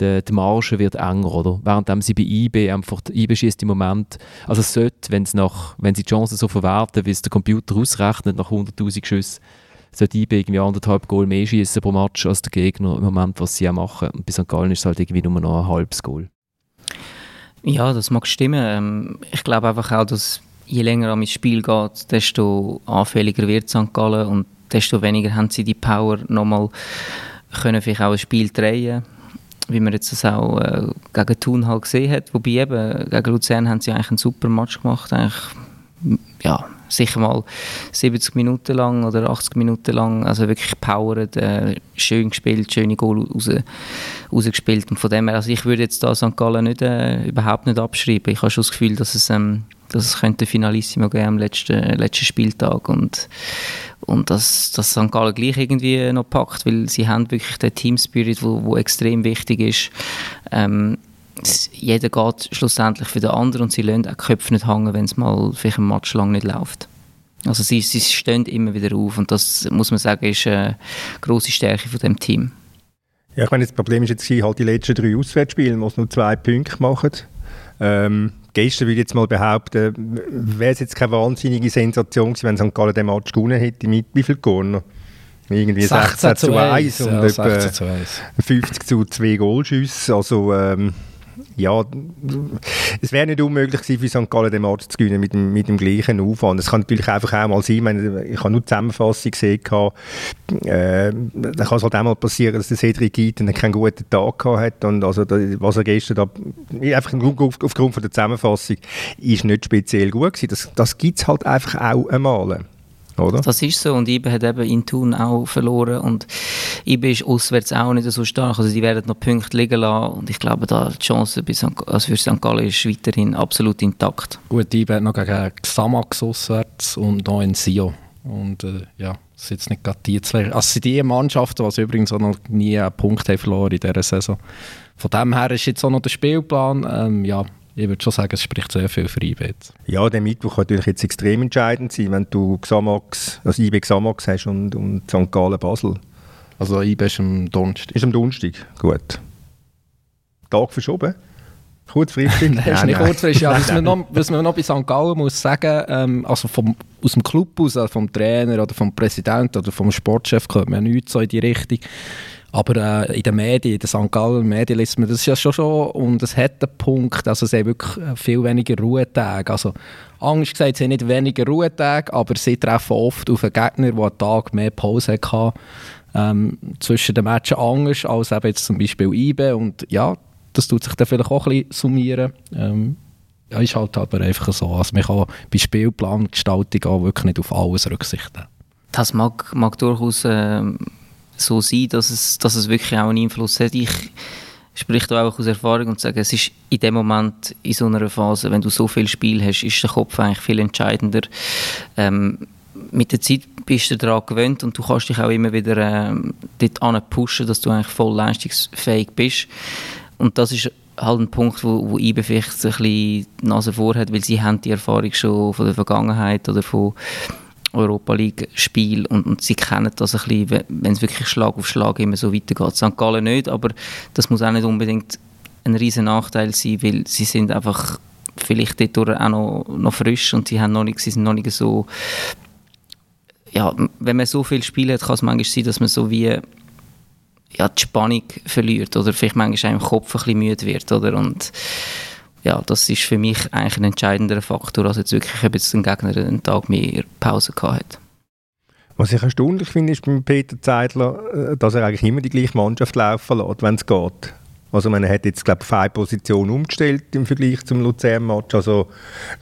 Die, Marge wird enger, oder? Während sie bei IB einfach, IB schießt im Moment, also es sollte, wenn sie die Chancen so verwerten, wie es der Computer ausrechnet, nach 100'000 Schüssen, sollte IB irgendwie anderthalb Goal mehr schießen pro Match als der Gegner im Moment, was sie auch machen. Und bei St. Gallen ist es halt irgendwie nur noch ein halbes Goal. Ja, das mag stimmen. Ähm, ich glaube einfach auch, dass je länger am Spiel geht, desto anfälliger wird St. Gallen und desto weniger haben sie die Power nochmal können vielleicht auch ein Spiel drehen wie man jetzt das auch äh, gegen Thun halt gesehen hat. Wobei eben, gegen Luzern haben sie eigentlich einen super Match gemacht. Eigentlich, ja, sicher mal 70 Minuten lang oder 80 Minuten lang, also wirklich powered, äh, schön gespielt, schöne Goal raus, rausgespielt und von dem her, also ich würde jetzt da St. Gallen nicht, äh, überhaupt nicht abschreiben. Ich habe schon das Gefühl, dass es, ähm, dass es könnte Finalissimo geben am letzten, letzten Spieltag und und dass, dass St. Gallen gleich irgendwie noch packt, weil sie haben wirklich den Team-Spirit, wo, wo extrem wichtig ist. Ähm, jeder geht schlussendlich für den anderen und sie lassen auch die Köpfe nicht hängen, wenn es mal vielleicht ein Match lang nicht läuft. Also sie, sie stehen immer wieder auf und das, muss man sagen, ist eine grosse Stärke von dem Team. Ja, ich meine, das Problem ist jetzt halt die letzten drei Auswärtsspiele, muss nur zwei Punkte machen. Ähm, gestern würde ich jetzt mal behaupten, wäre es jetzt keine wahnsinnige Sensation gewesen, wenn St. Gallen den Match gewonnen hätte mit wie viel Corner? Irgendwie 16, zu 1, 1 und ja, etwa 50 zu 2 Goalschüsse. Also ähm, ja, es wäre nicht unmöglich gewesen, für St. Gallen den Match zu gewinnen mit dem, mit dem gleichen Aufwand. Es kann natürlich einfach auch mal sein, ich, meine, ich habe nur die Zusammenfassung gesehen, äh, dann kann es halt auch mal passieren, dass der Cedric Eaton keinen guten Tag gehabt hat und also was er gestern da, einfach aufgrund von der Zusammenfassung, ist nicht speziell gut gewesen. Das, das gibt es halt einfach auch einmal oder? Das ist so und Ibe hat eben in Thun auch verloren und Ibe ist auswärts auch nicht so stark, also die werden noch Punkte liegen lassen und ich glaube, da die Chance also für St. Gallen ist weiterhin absolut intakt. Gut, Ibe hat noch gegen Xamax auswärts und noch in Sio und äh, ja, das sind jetzt nicht gerade die zwei, also sind die Mannschaften, die übrigens auch noch nie einen Punkt haben verloren in dieser Saison. Von dem her ist jetzt auch noch der Spielplan, ähm, ja, ich würde schon sagen, es spricht sehr viel für IB Ja, der Mittwoch kann natürlich jetzt extrem entscheidend sein, wenn du Xamax, also IB Xamax hast und, und St. Gallen Basel. Also IB ist am Donnerstag. Ist am Donnerstag, gut. Tag verschoben? Kurzfristig? nein, ist nicht kurzfristig. Ja, was, man noch, was man noch bei St. Gallen muss sagen, ähm, also vom, aus dem Club aus, also vom Trainer oder vom Präsidenten oder vom Sportchef kommt man ja nichts so in die Richtung. Aber äh, in den Medien, in den St. Gallen Medien liest man das ja schon schon und es hat einen Punkt, also es haben wirklich viel weniger Ruhetage. Also Angst gesagt, sie haben nicht weniger Ruhetage, aber sie treffen oft auf einen Gegner, der einen Tag mehr Pause hatte. Ähm, zwischen den Matchen Angst als eben jetzt zum Beispiel IBE und ja, das tut sich dann vielleicht auch ein bisschen summieren. Ähm, ja, ist halt aber einfach so. Also man kann bei Spielplangestaltung auch wirklich nicht auf alles Rücksicht nehmen. Das mag, mag durchaus... Äh so sein, dass es, dass es wirklich auch einen Einfluss hat. Ich spreche da auch aus Erfahrung und sage, es ist in dem Moment, in so einer Phase, wenn du so viel Spiel hast, ist der Kopf eigentlich viel entscheidender. Ähm, mit der Zeit bist du daran gewöhnt und du kannst dich auch immer wieder ähm, dort pushen, dass du eigentlich voll leistungsfähig bist. Und das ist halt ein Punkt, wo, wo IBE vielleicht ein bisschen die Nase vorhat, weil sie haben die Erfahrung schon von der Vergangenheit oder von Europa League-Spiel und, und, sie kennen das ein bisschen, wenn es wirklich Schlag auf Schlag immer so weitergeht. St. Gallen nicht, aber das muss auch nicht unbedingt ein riesen Nachteil sein, weil sie sind einfach vielleicht dort auch noch, noch frisch und sie, haben noch nicht, sie sind noch nicht so ja, wenn man so viel spielt, kann es manchmal sein, dass man so wie ja, die Spannung verliert oder vielleicht manchmal im Kopf ein bisschen müde wird, oder? Und ja, das ist für mich eigentlich ein entscheidender Faktor, als jetzt wirklich ob jetzt ein Gegner einen Tag mehr Pause gehabt hat. Was ich erstaunlich finde, ist bei Peter Zeidler, äh, dass er eigentlich immer die gleiche Mannschaft laufen lässt, wenn es geht. Also man hat jetzt, glaube ich, eine Position umgestellt im Vergleich zum Luzern-Match. Also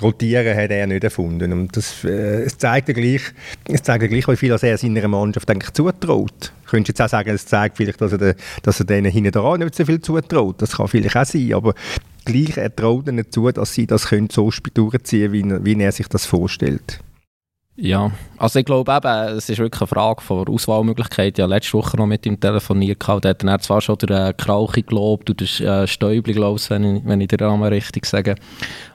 rotieren hat er nicht erfunden. Und das, äh, es zeigt ja gleich, es zeigt ja gleich, wie viel er seiner Mannschaft eigentlich zutraut. Könntest jetzt auch sagen, es zeigt vielleicht, dass er, de, dass er denen hinten dran nicht so viel zutraut. Das kann vielleicht auch sein, aber gleich er traut ihnen zu, dass sie das können so durchziehen können, wie, wie er sich das vorstellt. Ja, also ich glaube eben, es ist wirklich eine Frage von. Ich habe letzte Woche noch mit ihm telefoniert, da hat er zwar schon den äh, Krauchi gelobt und den äh, Stäubli, ich, wenn ich, wenn ich den Namen richtig sage.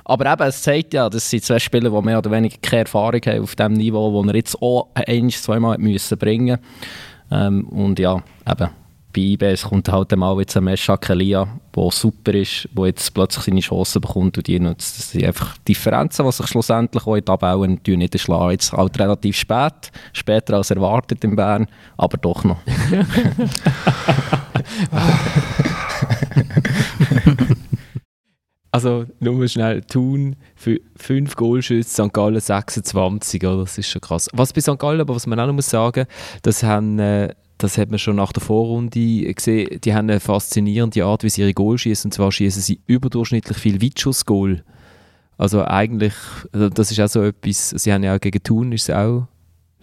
Aber eben, es zeigt ja, das sind zwei Spieler, die mehr oder weniger keine Erfahrung haben auf dem Niveau, wo er jetzt auch ein, zweimal müssen bringen ähm, Und ja, eben, bei IBS kommt halt mal jetzt ein Meshak Elia, der super ist, der jetzt plötzlich seine Chancen bekommt und die nutzt. Das sind einfach Differenzen, die sich schlussendlich auch in Tabellen nicht erschlagen. Jetzt halt relativ spät, später als erwartet in Bern, aber doch noch. Also nur schnell, Thun für 5 Goalschüsse, St. Gallen 26, oder? das ist schon krass. Was bei St. Gallen, aber was man auch noch muss sagen, das haben äh, das hat man schon nach der Vorrunde gesehen, die haben eine faszinierende Art, wie sie ihre Goal schießen. Und zwar schießen sie überdurchschnittlich viel Weitschuss-Goal. Also eigentlich, also das ist auch so etwas, sie haben ja auch gegen Thun, ist es auch,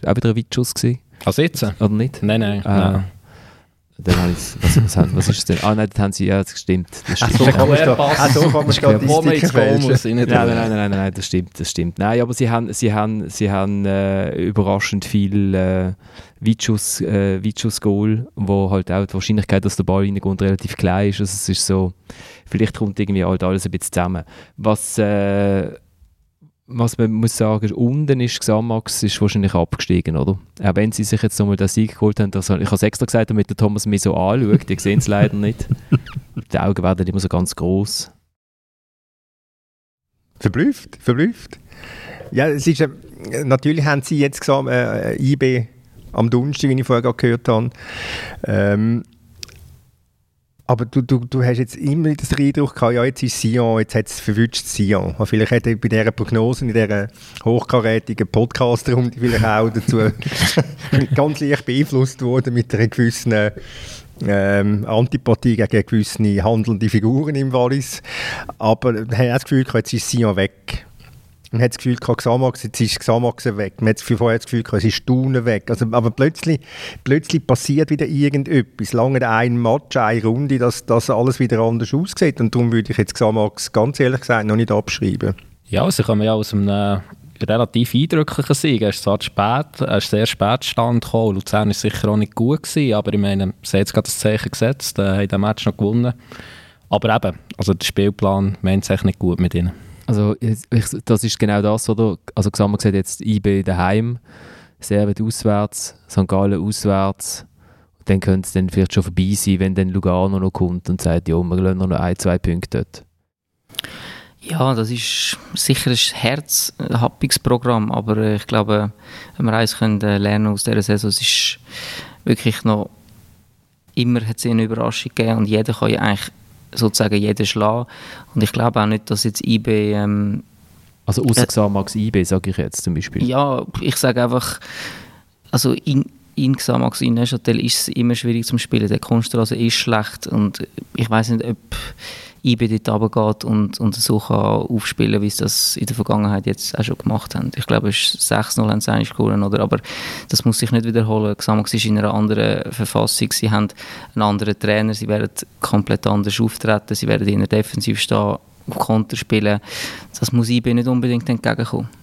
auch wieder ein Weitschuss gewesen. Also jetzt? Oder nicht? Nein, nein. Ah. nein. Dann habe was, was, was ist es denn? Ah nein, das haben sie, ja, das stimmt. Das stimmt. so kann man Statistiken fälschen. Nein, nein, nein, nein, nein, das stimmt, das stimmt. Nein, aber sie haben, sie haben, sie haben äh, überraschend viel äh, Weitschuss, äh, Weitschuss-Goal, wo halt auch die Wahrscheinlichkeit, dass der Ball reinkommt, relativ klein ist. Also es ist so, vielleicht kommt irgendwie halt alles ein bisschen zusammen. Was, äh, was man muss sagen, unten ist Xamax ist wahrscheinlich abgestiegen, oder? Auch wenn sie sich jetzt nochmal den Sieg geholt haben, das, ich habe es extra gesagt, damit der Thomas mich so anschaut, die sehen es leider nicht. Die Augen werden immer so ganz groß. Verblüfft, verblüfft. Ja, es ist, äh, natürlich haben sie jetzt gesagt, äh, IB am Donnerstag, wie ich vorher gehört habe. Ähm, Aber du, du, du hast jetzt immer den Eindruck gehabt, ja, jetzt ist Sion, jetzt hat es verwünscht Sion. Und vielleicht hat er bei dieser Prognose, in dieser hochkarätigen Podcast-Runde vielleicht auch dazu ganz leicht beeinflusst worden mit einer gewissen ähm, Antipathie gegen gewisse handelnde Figuren im Wallis. Aber ich habe das Gefühl, jetzt ist Sion weg. Man hat das Gefühl, Xamax, jetzt ist Xamax weg. Man hat vorher das Gefühl, es ist Tunen weg. Also, aber plötzlich, plötzlich passiert wieder irgendetwas. Lange ein Match, eine Runde, dass das alles wieder anders aussieht. Und darum würde ich jetzt Xamax ganz ehrlich gesagt noch nicht abschreiben. Ja, sie kommen ja aus einem äh, relativ eindrücklichen Sieg. Er ist zwar spät, er ist sehr spät stand gekommen. Luzern war sicher auch nicht gut gewesen, aber ich meine, sie haben jetzt gerade das Zeichen gesetzt, äh, haben den Match noch gewonnen. Aber eben, also der Spielplan meint es nicht gut mit ihnen. Also ich, das ist genau das, oder? Also gesagt hat jetzt IB daheim, Servet auswärts, St. Gallen auswärts. Dann könnte es dann vielleicht schon vorbei sein, wenn dann Lugano noch kommt und sagt, ja, wir lassen noch ein, zwei Punkte dort. Ja, das ist sicher ein herzhappiges Programm, aber ich glaube, wenn wir eins können äh, lernen aus dieser Saison, es ist wirklich noch immer hat es eine Überraschung gegeben und jeder kann ja eigentlich sozusagen jeden schlagen. Und ich glaube auch nicht, dass jetzt IB... Ähm, also außer äh, Xamax IB, sage ich jetzt zum Beispiel. Ja, ich sage einfach, also in, in Xamax, in Neuchâtel ist es immer schwierig zum Spielen. Der Kunststraße ist schlecht und ich weiß nicht, ob IB dort runtergeht und, und so kann aufspielen, wie sie das in der Vergangenheit jetzt auch schon gemacht haben. Ich glaube, es ist 6-0 haben sie gewonnen, oder? aber das muss sich nicht wiederholen. Xamax ist in einer anderen Verfassung, sie haben einen anderen Trainer, sie werden komplett anders auftreten, sie werden in der Defensiv stehen, auf Konter spielen. Das muss IB nicht unbedingt entgegenkommen.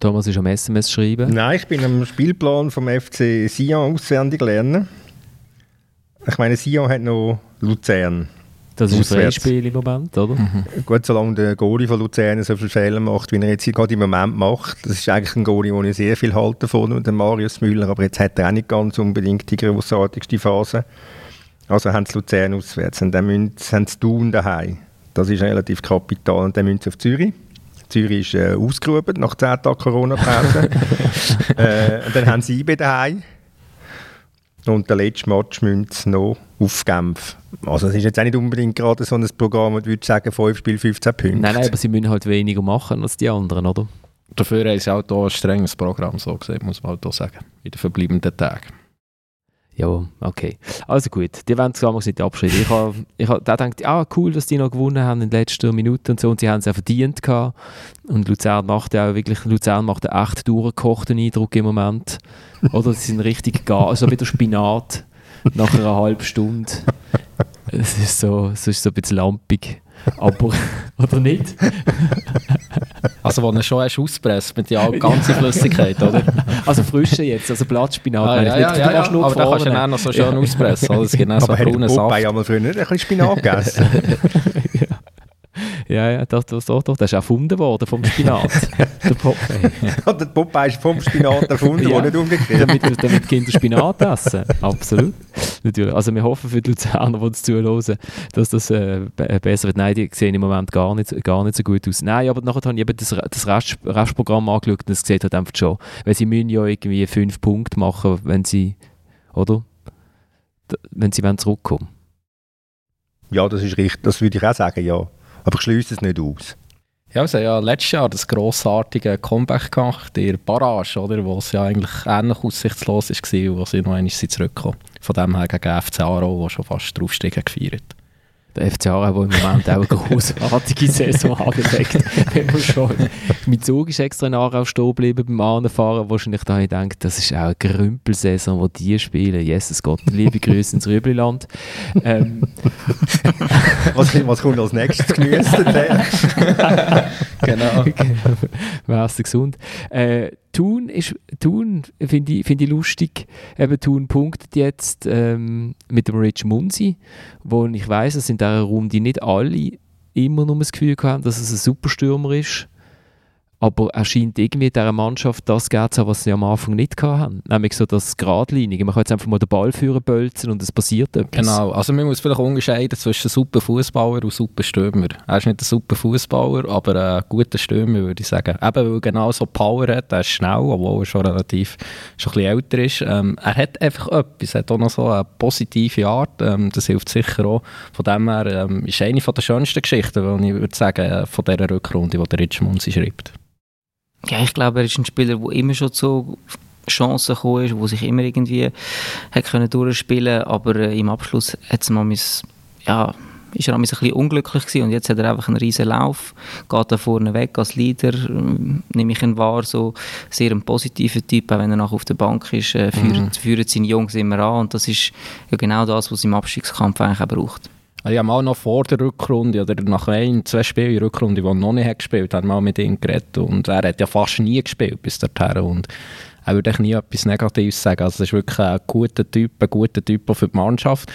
Thomas ist am SMS schreiben. Nein, ich bin am Spielplan vom FC Sion auswendig lernen. Ich meine, Sion hat noch Luzern. Das ist ein Spiel im Moment, oder? Mhm. Gut, solange der Goalie von Luzern so viele Fehler macht, wie er jetzt gerade im Moment macht, das ist eigentlich ein Goalie, den ich sehr viel halte von, der Marius Müller, aber jetzt hat er auch nicht ganz unbedingt die grossartigste Phase. Also haben sie Luzern auswärts und dann müssen, haben sie Thun daheim. Das ist relativ kapital. Und dann müssen sie auf Zürich. Zürich ist äh, ausgerufen nach 10 Tagen Corona-Pause. äh, dann haben sie IB daheim. Und der letzte Match müssen sie noch auf Genf. Also es ist jetzt auch nicht unbedingt gerade so ein Programm, wo du sagen, 5 Spiel 15 Punkte. Nein, nein, aber sie müssen halt weniger machen als die anderen, oder? Dafür haben sie auch hier ein strenges Programm, so gesehen, muss man halt auch sagen, in den verbleibenden Tagen. Ja, okay. Also gut, die wollen es nicht abschreiben. Ich habe ich hab, da gedacht, ah, cool, dass die noch gewonnen haben in den letzten Minuten und so und sie haben es auch verdient gehabt. Und Luzern macht ja auch wirklich, Luzern macht einen echt durchgekochten Eindruck im Moment. Oder sie sind richtig gar, also wieder Spinat nach einer halben Stunde. Es ist so, es ist so ein bisschen lampig. Aber, oder nicht? Also, wo du schon hast auspresst mit der ganzen Flüssigkeit, oder? Also frische jetzt, also Blattspinat. Ah, ja, ja, ja, ja, aber da kannst du dann auch noch so schön auspressen. Also, genau aber so hat Popeye einmal früher nicht ein bisschen Spinat gegessen? ja. Ja, das, das, das, das, ist erfunden worden vom Spinat. der Popeye. der Popeye ist vom Spinat erfunden worden, ja, nicht umgekehrt. Damit, damit Kinder Spinat essen. Absolut. Natürlich. Also wir hoffen für die Luzerner, die das zuhören, dass das äh, besser wird. Nein, die sehen im Moment gar nicht, gar nicht so gut aus. Nein, aber nachher habe ich eben das, das Rest, Restprogramm angeschaut und es sieht halt einfach schon, weil sie müssen ja irgendwie fünf Punkte machen, wenn sie, oder? Wenn sie zurückkommen. Ja, das ist richtig. Das würde ich auch sagen, ja. Aber ich schließe es nicht aus. Ja, sie haben ja letztes Jahr das grossartige Comeback gemacht, der Barrage, oder, wo es ja eigentlich ähnlich aussichtslos war, wo sie noch einmal zurückkommen. Von dem her gegen FC Aro, der schon fast draufsteigen gefeiert der FC Aarau, der im Moment auch eine großartige Saison angelegt wenn man schon Zug ist extra in Aarau stehen geblieben beim Anfahren. Wahrscheinlich da ich denke, das ist auch eine Grümpelsaison, die die spielen. Jesus Gott, liebe Grüße ins Rübliland. Ähm. was, was kommt als nächstes Gemüse? genau. Wärst du gesund. Äh, Thun, ist, Thun finde ich, find ich lustig. Eben Thun punktet jetzt ähm, mit dem Rich Munzi, wo ich weiß, dass in dieser Runde nicht alle immer nur das Gefühl haben, dass es ein Superstürmer ist. Aber er scheint irgendwie dieser Mannschaft das zu haben, was sie am Anfang nicht hatten. Nämlich so das Gradlinige. Man kann jetzt einfach mal den Ball führen, bölzen und es passiert etwas. Genau, also man muss vielleicht unterscheiden zwischen super Fußballer und super Stürmer. Er ist nicht ein super Fußballer, aber ein guter Stürmer, würde ich sagen. Eben, weil er genau so Power hat, er ist schnell, obwohl er schon relativ schon ein bisschen älter ist. Ähm, er hat einfach etwas, er hat auch noch so eine positive Art, ähm, das hilft sicher auch. Von dem her ähm, ist eine der schönsten Geschichten, die ich würde sagen, von dieser Rückrunde, die der Richmond schreibt. Ja, ich glaube, er ist ein Spieler, der immer schon zu Chancen gekommen ist, wo sich immer irgendwie hat können durchspielen aber äh, im Abschluss hat es mal mis, ja, ist er ein bisschen unglücklich gewesen und jetzt hat er einfach einen riesen Lauf, geht da vorne weg als Leader, ähm, nehme ich ihn wahr, so sehr ein positiver Typ, auch wenn er noch auf der Bank ist, äh, führt, mhm. führt seine Jungs immer an und das ist ja genau das, was es im Abstiegskampf eigentlich auch braucht. Ich habe auch noch vor der Rückrunde oder nach ein, zwei Spielen in der Rückrunde, die er noch nicht gespielt hat, mal mit ihm geredet und er hat ja fast nie gespielt bis dahin und er würde nie etwas Negatives sagen. Also er ist wirklich ein guter Typ, ein guter Typ für die Mannschaft.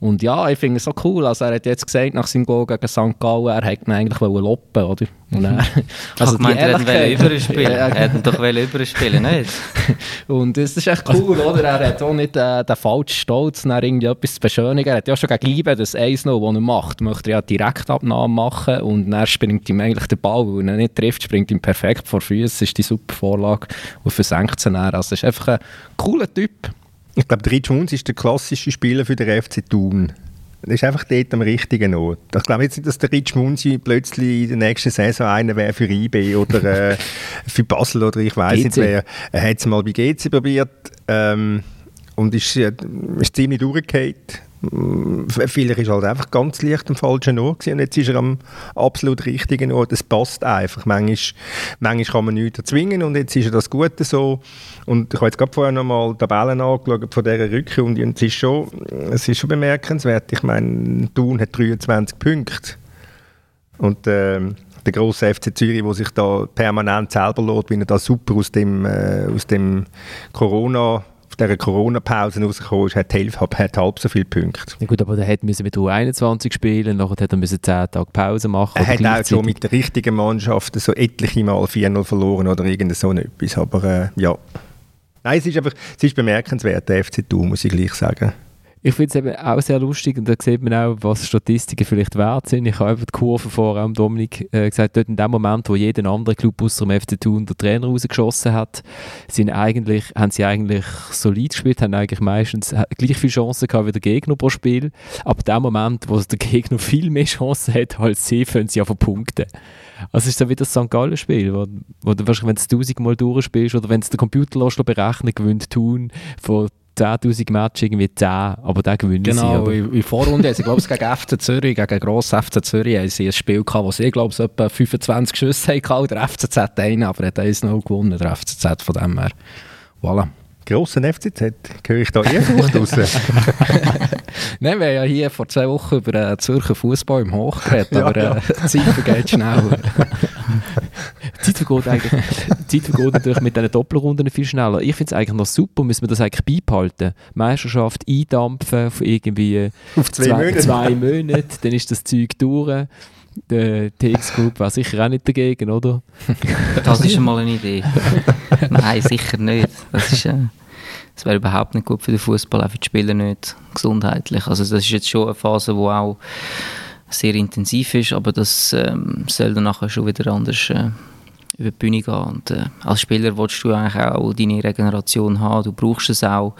Und ja, ich finde es so cool. Also er hat jetzt gesagt, nach seinem Goal gegen St. Gallen, er hätte ihn eigentlich loppen oder? Und er, also ich meinte, er wollte überspielen. er hätte doch überspielen, nicht? und das ist echt cool, oder? Er hat auch nicht äh, den falschen Stolz, nach irgendwie etwas zu beschönigen. Er hat ja schon gegen Liebe das 1-0, das er macht, möchte er ja Direktabnahmen machen und dann springt ihm eigentlich der Ball, weil er nicht trifft, springt ihm perfekt vor Füßen. Das ist die super Vorlage und versenkt ihn dann. Also ist einfach ein cooler Typ. Ich glaube, der Rich Munz ist der klassische Spieler für den FC Thun. Er ist einfach dort am richtigen Ort. Ich glaube jetzt nicht, dass der Rich Munzi plötzlich in der nächsten Saison einer wäre für IB oder äh, für Basel oder ich weiß nicht wer. Er hat es mal bei GC probiert ähm, und ist, äh, ist ziemlich durchgefallen. Vielleicht ist halt einfach ganz leicht am falschen Ort und jetzt ist er am absolut richtigen Ort. Es passt einfach. Manchmal, manchmal kann man nichts erzwingen und jetzt ist er das Gute so. Und ich habe jetzt gerade vorher noch mal Tabellen angeschaut von dieser Rückrunde und es ist schon, es ist schon bemerkenswert. Ich meine, Thun hat 23 Punkte und ähm, der große FC Zürich, der sich da permanent selber lässt, wie er da super aus dem, äh, aus dem Corona dieser Corona-Pause rausgekommen ist, hat, halb, hat halb so viele Punkte. Ja gut, aber der hätte mit U21 spielen, nachher hätte er müssen 10 Tage Pause machen. Er hat auch schon mit der richtigen Mannschaft so etliche Mal 4-0 verloren oder irgend so etwas, aber äh, ja. Nein, es ist einfach, es ist bemerkenswert, der FC Thun, muss ich gleich sagen. Ich finde es eben auch sehr lustig und da sieht man auch, was Statistiken vielleicht wert sind. Ich habe die Kurve vorher am Dominik äh, gesagt, dort in dem Moment, wo jeder andere Club außer dem FC Thun den Trainer rausgeschossen hat, sind eigentlich, haben sie eigentlich solid gespielt, haben eigentlich meistens gleich viele Chancen gehabt wie der Gegner pro Spiel. In dem Moment, wo der Gegner viel mehr Chancen hat als sie, können sie einfach punkten. Also es ist so wie das St. Gallen-Spiel, wo, wo du wahrscheinlich, wenn du es tausendmal durchspielst oder wenn es der Computer berechnen gewinnt Thun von 10'000 Matches irgendwie 10, aber den gewinnen genau, sie. Genau, in der Vorrunde haben sie, glaube ich, gegen FC Zürich, gegen grossen FC Zürich, haben sie ein Spiel gehabt, wo sie, glaube ich, etwa 25 Schüsse hatten, der FCZ einen, aber er hat 1-0 gewonnen, der FCZ von dem her. Voilà grossen FCZ. Höre ich da Ehrfurcht raus? Nein, wir haben ja hier vor zwei Wochen über den Zürcher Fußball im Hoch geredet, ja, aber äh, die Zeit vergeht schnell. die Zeit vergeht, eigentlich, die Zeit vergeht natürlich mit diesen Doppelrunden viel schneller. Ich finde es eigentlich noch super, müssen wir das eigentlich beibehalten. Meisterschaft eindampfen auf irgendwie auf zwei, zwei, Monate. zwei Monate, dann ist das Zeug durch der TX Group war sicher auch nicht dagegen, oder? Das ist schon mal eine Idee. Nein, sicher nicht. Das, ist, äh, das wäre überhaupt nicht gut für den Fußball, auch für die Spieler nicht gesundheitlich. Also das ist jetzt schon eine Phase, die auch sehr intensiv ist, aber das ähm, soll dann nachher schon wieder anders äh, über die Bühne gehen. Und, äh, als Spieler willst du eigentlich auch deine Regeneration haben, du brauchst es auch.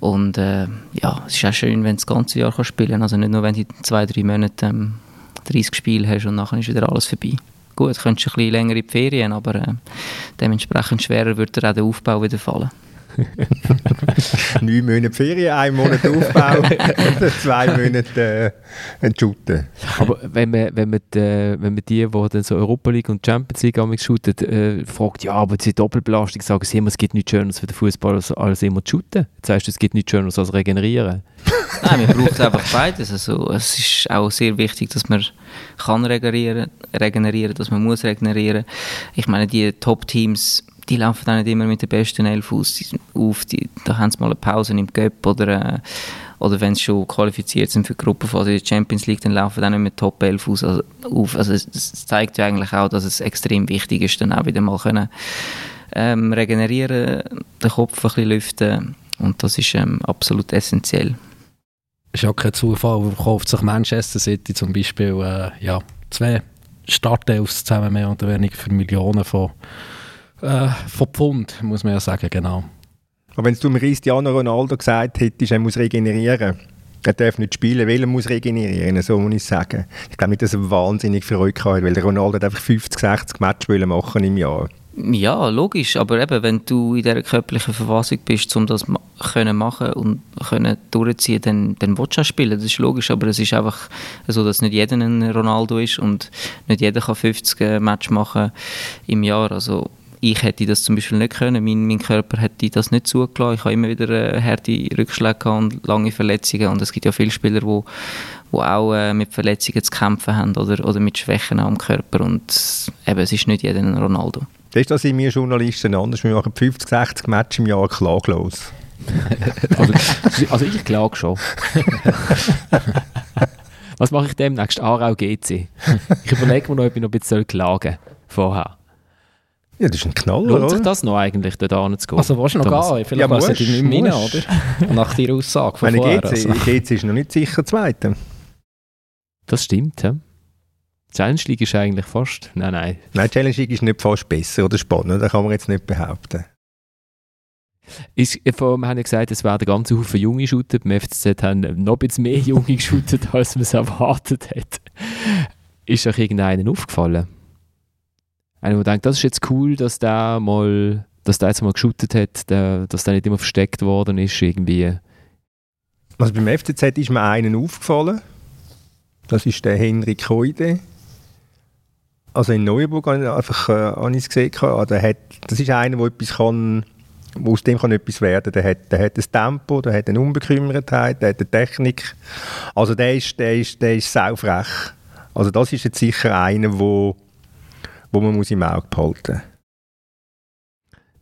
Und äh, ja, es ist auch schön, wenn du das ganze Jahr kannst spielen Also nicht nur, wenn du zwei, drei Monate ähm, 30 Spiele hast und nachher ist wieder alles vorbei. Gut, könntest du ein bisschen länger in die Ferien, aber äh, dementsprechend schwerer wird dir auch der Aufbau wieder fallen. Neun Monate Ferien, ein Monat Aufbau, zwei Monate äh, shooten. Aber wenn man, wenn man, die, wenn man die, die dann so Europa League und Champions League shooten, äh, fragt, ja, aber diese Doppelbelastung, sagen sie immer, es gibt nichts Schöneres für den Fußball als, als immer zu shooten. Jetzt heißt es gibt nichts Schöneres als regenerieren. Nein, man braucht einfach beides. Also, es ist auch sehr wichtig, dass man kann regenerieren, regenerieren, dass man muss regenerieren. Ich meine, die Top-Teams die laufen auch nicht immer mit den besten Elf auf. Die, da haben sie mal eine Pause im Göpp oder, äh, oder wenn sie schon qualifiziert sind für die Gruppenphase in der Champions League, dann laufen dann nicht mehr Top 11 aus, also, auf. Also es zeigt ja eigentlich auch, dass es extrem wichtig ist, dann auch wieder mal können ähm, regenerieren, den Kopf ein bisschen lüften und das ist ähm, absolut essentiell. Ist ja kein Zufall, kauft sich Manchester City zum Beispiel äh, ja, zwei Startelfs zusammen mehr oder weniger für Millionen von, äh, von Pfund, muss man ja sagen, genau. Aber wenn du Cristiano Ronaldo gesagt hättest, er muss regenerieren, er darf nicht spielen, weil er muss regenerieren, so muss ich sagen. Ich glaube nicht, dass er wahnsinnig Freude hat, weil der Ronaldo hat einfach 50, 60 Matches machen im Jahr. Ja, logisch, aber eben, wenn du in dieser körperlichen Verfassung bist, um das ma können machen und können durchziehen, dann, dann willst du auch spielen, das ist logisch, aber es ist einfach so, dass nicht jeder ein Ronaldo ist und nicht jeder kann 50 äh, Matches machen im Jahr, also ich hätte das zum Beispiel nicht können, mein, mein Körper hätte das nicht zugelassen, ich habe immer wieder äh, harte Rückschläge und lange Verletzungen und es gibt ja viele Spieler, die die auch äh, mit Verletzungen zu kämpfen haben oder, oder mit Schwächen am Körper und eben, es ist nicht jeder ein Ronaldo. Das ist das sind wir Journalisten anders. Wir machen 50, 60 Matches im Jahr klaglos. also, also ich klage schon. Was mache ich demnächst? Aarau GC. Ich überlege mir noch, ob ich noch ein bisschen klagen vorher. Ja, das ist ein Knaller, Lohnt sich das noch eigentlich, dort zu gehen? Also willst du noch gehen? Vielleicht ja, musst, nicht mehr rein, oder? Nach deiner Aussage von Meine vorher. GC, Also. GC ist noch nicht sicher Zweiter. Das stimmt, ja. Challenge League ist eigentlich fast... Nein, nein. Nein, Challenge League ist nicht fast besser oder spannender, das kann man jetzt nicht behaupten. Ist, vor, wir haben ja gesagt, es werden ganz Haufen Junge geshootet. Beim FCZ haben noch ein bisschen mehr Junge geshootet, als man es erwartet hat. Ist euch irgendeinen aufgefallen? Einer, der denkt, das ist jetzt cool, dass der mal, dass der jetzt mal geshootet hat, der, dass der nicht immer versteckt worden ist, irgendwie. Also beim FCZ ist mir einen aufgefallen. Das ist der Henrik Heude. Also in Neuburg habe ich einfach äh, ich es gesehen. gehabt. Der hat, das ist einer, der etwas kann, wo aus dem kann etwas werden. Der hat, der hat ein Tempo, der hat eine Unbekümmertheit, der hat eine Technik. Also der ist, der ist, der ist saufrech. Also das ist jetzt sicher einer, wo, wo man muss im Auge behalten muss.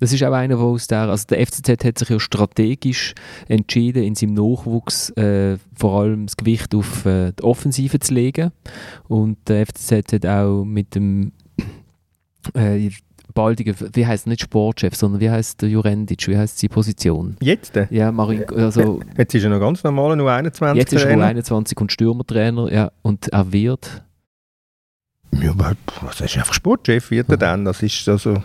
Das ist auch einer, der aus der, also der FCZ hat sich ja strategisch entschieden, in seinem Nachwuchs äh, vor allem das Gewicht auf äh, die Offensive zu legen. Und der FCZ hat auch mit dem äh, baldigen, wie heißt nicht Sportchef, sondern wie heißt der Jurendic, wie heißt seine Position? Jetzt? äh, Ja, Marin, also Jetzt ist er noch ganz normal, nur 21 jetzt ist er Trainer. 21 und Stürmertrainer, ja, und er wird Ja, aber was ist einfach Sportchef wird er dann? Das ist also...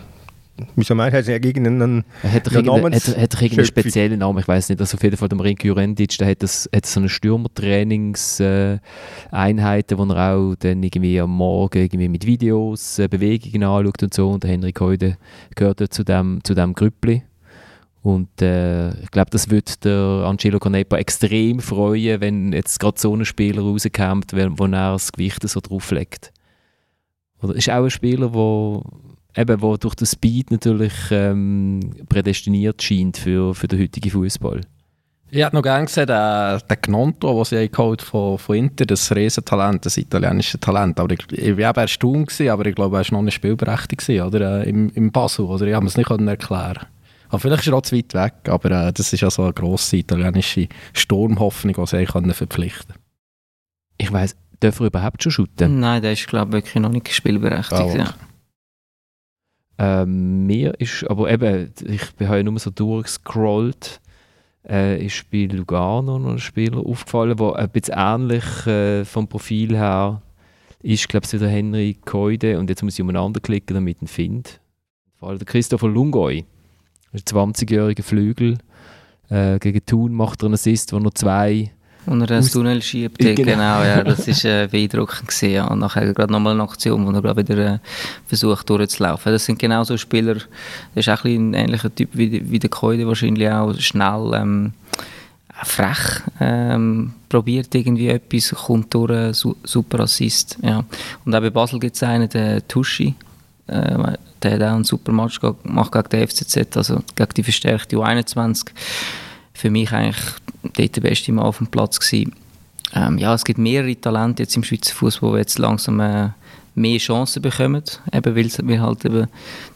Wieso meinst du, hat er irgendeinen... Er hat Ja, irgendeinen, Namens- hat, irgendeinen Schöpfung. speziellen Namen, ich weiß nicht. Also auf jeden Fall der Marinko Jurendic, der hat, das, hat so eine Stürmertrainingseinheiten, äh, wo er auch dann irgendwie am Morgen irgendwie mit Videos äh, Bewegungen anschaut und so. Und der Henrik Heude gehört dort zu dem, zu dem Grüppli. Und äh, ich glaube, das wird der Angelo Canepa extrem freuen, wenn jetzt gerade so ein Spieler rauskommt, wo wo er das Gewicht so drauflegt. Oder ist auch ein Spieler, der eben, wo durch den Speed natürlich ähm, prädestiniert scheint für, für den heutigen Fußball. Ich hätte noch gerne gesehen, den, den Gnonto, den sie geholt von, von Inter, das Riesentalent, das italienische Talent. Aber ich, ich war eben erstaunt, gewesen, aber ich glaube, er war noch nicht spielberechtigt gewesen, oder? Äh, Im, Im Basel, oder? Ich habe es nicht erklären aber Vielleicht ist er auch zu weit weg, aber äh, das ist ja so eine grosse italienische Sturmhoffnung, die sie haben können verpflichten Ich weiss, darf er überhaupt schon shooten? Nein, der ist glaube ich wirklich noch nicht spielberechtigt. Ah, ja. Ähm, mir ist, aber eben, ich bin halt nur so durchgescrollt, äh, ist bei Lugano noch ein Spieler aufgefallen, der ein bisschen ähnlich äh, vom Profil her ist, glaube ich, der Henry Koide und jetzt muss ich umeinander klicken, damit ich ihn finde. Vor allem der Christopher Lungoy, ein 20-jähriger Flügel, äh, gegen Thun macht er einen Assist, wo noch zwei Und er das Aus- Tunnel schiebt, Genau. genau. ja, das ist äh, beeindruckend gesehen. Ja. Und nachher gerade nochmal eine Aktion, wo er gerade wieder äh, versucht durchzulaufen. Das sind genau so Spieler, das ist auch ein, ein ähnlicher Typ wie, wie der Koide wahrscheinlich auch, schnell, ähm, frech, ähm, probiert irgendwie etwas, kommt durch, äh, su super Assist. Ja. Und auch bei Basel gibt es einen, den Tuschi, äh, der hat auch einen super Match ge- gemacht gegen den FCZ, also gegen die verstärkte U21 für mich eigentlich dort der beste Mann auf dem Platz gewesen. Ähm, ja, es gibt mehrere Talente jetzt im Schweizer Fußball, die jetzt langsam äh, mehr Chancen bekommen, eben weil, weil halt eben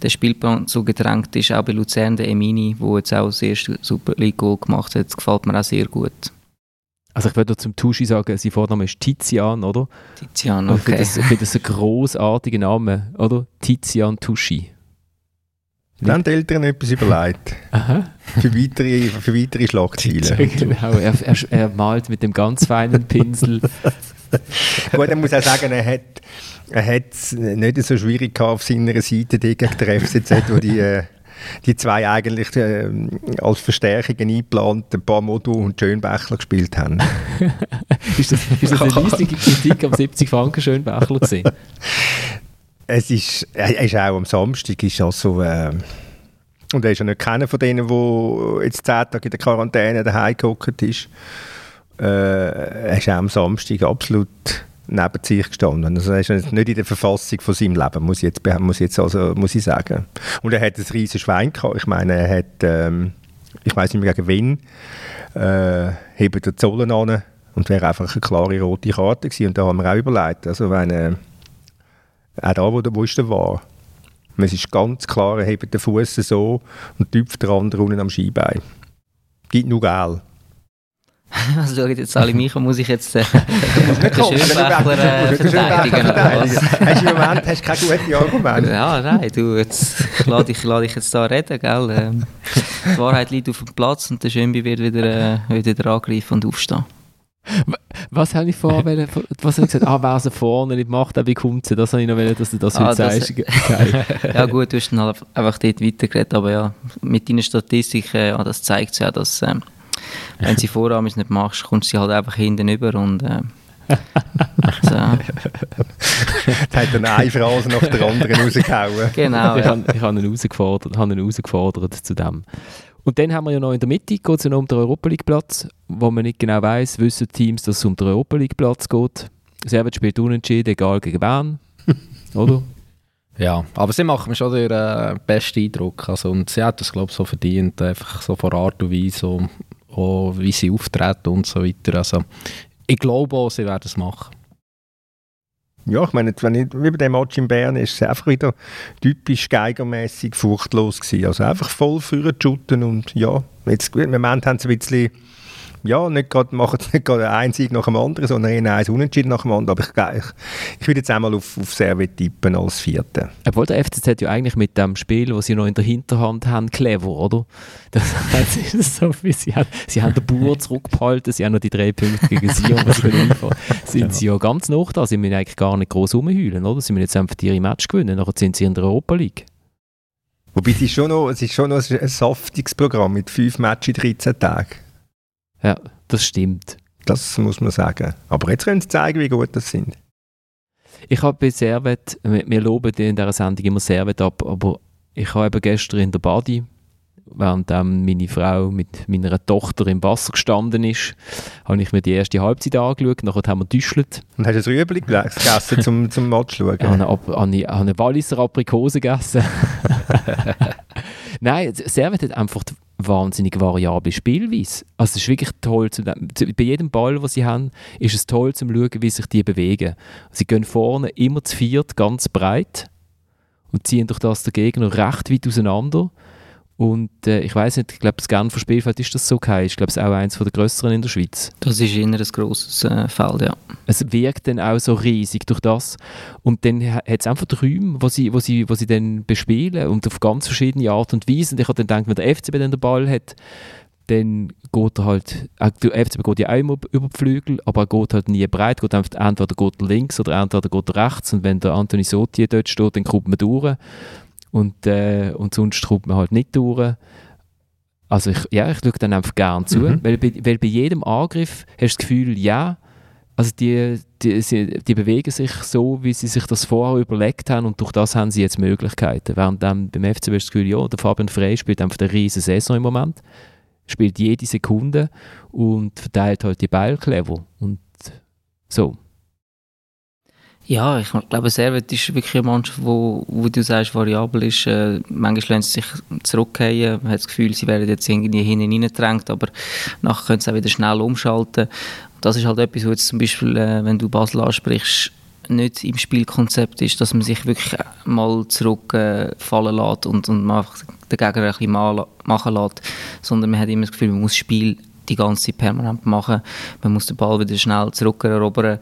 der Spielplan so gedrängt ist. Auch bei Luzern der Emini, der jetzt auch das erste Super League Goal gemacht hat, gefällt mir auch sehr gut. Also ich würde zum Tuschi sagen, sein Vorname ist Tizian, oder? Tizian, Ich finde okay. das, ich finde das ein grossartiger Name, oder? Tizian Tuschi. Dann haben die Eltern etwas überlegt. Aha. Für weitere, für weitere Schlagzeilen. genau, er, er, er malt mit dem ganz feinen Pinsel. Gut, er muss auch sagen, er hat er hat es nicht so schwierig gehabt auf seiner Seite die gegen der FCZ, wo die, äh, die zwei eigentlich äh, als Verstärkung eingeplant Bamodo und Schönbächler gespielt haben. ist, das, ist das eine riesige Kritik am 70 Franken Schönbächler gewesen? Es ist, er ist auch am Samstag, ist also, äh, und er ist ja nicht keiner von denen, der jetzt zehn Tage in der Quarantäne daheim gehockt ist. Äh, er ist auch am Samstag absolut neben sich gestanden. Also er ist jetzt nicht in der Verfassung von seinem Leben, muss ich jetzt, muss ich jetzt also, muss ich sagen. Und er hat ein riesiges Schwein gehabt. Ich meine, er hat, ähm, ich weiß nicht mehr gegen wen, äh, hebt den Zollen an und wäre einfach eine klare rote Karte gewesen. Und da haben wir auch überlegt, also wenn, äh, auch da, wo, der- wo ist der war? Es ist ganz klar, er hebt den Fuß so und tüpft der andere unten am Skibein. Gibt nur Gel. Also schauen jetzt alle mich an, muss ich jetzt äh, den Schönbächler äh, den verteidigen was? Hast du im Moment hast keine guten Argumente? Ja, nein, du, jetzt, ich lade dich, lade dich jetzt da reden, gell? Ähm, die Wahrheit liegt auf dem Platz und der Schönbi wird wieder, äh, wieder angreifen und aufstehen. Was habe ich vorher wollen- was habe ich gesagt? Ah, wer sie vorne nicht macht, der bekommt sie. Das habe ich noch wollen, dass du das Ah, heute das- sagst. Ja gut, du hast dann halt einfach dort weitergeredet, aber ja, mit deinen Statistiken, ja, das zeigt ja, dass ähm, wenn sie Vorrahmen nicht machst, kommst du sie halt einfach hinten über und äh, so, Jetzt hat er eine Phrase nach der anderen rausgehauen. genau, ich ja. habe ich habe ihn, herausgefordert, habe ihn herausgefordert zu dem. Und dann haben wir ja noch in der Mitte, geht es ja noch um den Europa League Platz, wo man nicht genau weiß, wissen Teams, dass es um den Europa League Platz geht. Servet spielt unentschieden, egal gegen wen, oder? Ja, aber sie machen mir schon den äh, besten Eindruck. Also, und sie hat das, glaube ich, so verdient, einfach so von Art und Weise, so, auch wie sie auftreten und so weiter. Also, ich glaube auch, sie werden es machen. Ja, ich meine, wenn ich, wie bei dem Match in Bern ist es einfach wieder typisch geigermäßig furchtlos gewesen. Also einfach voll für shooten und ja, jetzt, im Moment haben sie ein bisschen, ja, nicht gerade, machen nicht gerade einen Sieg nach dem anderen, sondern eher eins Unentschieden nach dem anderen. Aber ich, ich, ich würde jetzt einmal auf, auf Servet tippen als Vierte. Obwohl der FCZ ja eigentlich mit dem Spiel, das sie noch in der Hinterhand haben, clever, oder? Das, das ist so, wie sie, haben, sie haben den Bauer zurückgehalten, sie haben noch die drei Punkte gegen Sion, was sie einfahren. Sind sie ja ganz noch da, sie müssen eigentlich gar nicht groß rumheulen, oder? Sie müssen jetzt einfach ihre Match gewinnen, nachher sind sie in der Europa League. Wobei es ist schon noch, es ist schon noch ein, ein saftiges Programm mit fünf Matches in 13 Tagen. Ja, das stimmt. Das muss man sagen. Aber jetzt können sie zeigen, wie gut das sind. Ich habe bei Servet, wir, loben in dieser Sendung immer Servet ab, aber ich habe eben gestern in der Badi, während ähm, meine Frau mit meiner Tochter im Wasser gestanden ist, habe ich mir die erste Halbzeit angeschaut, nachher haben wir düschelt. Und hast du ein Rüebli gegessen zum, zum Match schauen? Ich habe eine, eine Walliser Aprikose gegessen. Nein, Servet hat einfach wahnsinnig variable Spielweise. Also es ist wirklich toll, zu, bei jedem Ball, den sie haben, ist es toll zu schauen, wie sich die bewegen. Sie gehen vorne immer zu viert, ganz breit und ziehen durch das den Gegner recht weit auseinander. Und äh, ich weiß nicht, ich glaube, das Genfer Spielfeld ist das so geil. Ich glaube, es ist auch eins der grösseren in der Schweiz Das ist eher ein grosses äh, Feld, ja. es wirkt dann auch so riesig durch das. Und dann ha- hat es einfach die Räume, wo sie, wo, sie, wo sie dann bespielen und auf ganz verschiedene Art und Weise. Und ich habe dann gedacht, wenn der FCB dann den Ball hat, dann geht er halt, auch der FCB geht ja auch immer über die Flügel, aber er geht halt nie breit, geht einfach, entweder geht er links oder entweder geht er rechts und wenn der Anthony Sotier dort steht, dann kommt man durch und, äh, und sonst kommt man halt nicht durch. Also ich, ja, ich schaue dann einfach gerne zu, Mhm. weil, bei, weil bei jedem Angriff hast du das Gefühl, ja, also die, die, sie, die bewegen sich so, wie sie sich das vorher überlegt haben und durch das haben sie jetzt Möglichkeiten. Während dann beim FCB hast du das Gefühl, ja, der Fabian Frey spielt einfach eine riesige Saison im Moment, spielt jede Sekunde und verteilt halt die Ball clever und so. Ja, ich glaube, Servet ist wirklich eine Mannschaft, wo, wo du sagst, variabel ist. Äh, manchmal lassen sie sich zurückgehen. Man hat das Gefühl, sie werden jetzt irgendwie hinten reingedrängt, aber nachher können sie auch wieder schnell umschalten. Und das ist halt etwas, wo jetzt zum Beispiel, äh, wenn du Basel ansprichst, nicht im Spielkonzept ist, dass man sich wirklich mal zurückfallen äh, lässt und, und man einfach den Gegner ein bisschen mal, machen lässt, sondern man hat immer das Gefühl, man muss das Spiel die ganze Zeit permanent machen. Man muss den Ball wieder schnell zurückerobern.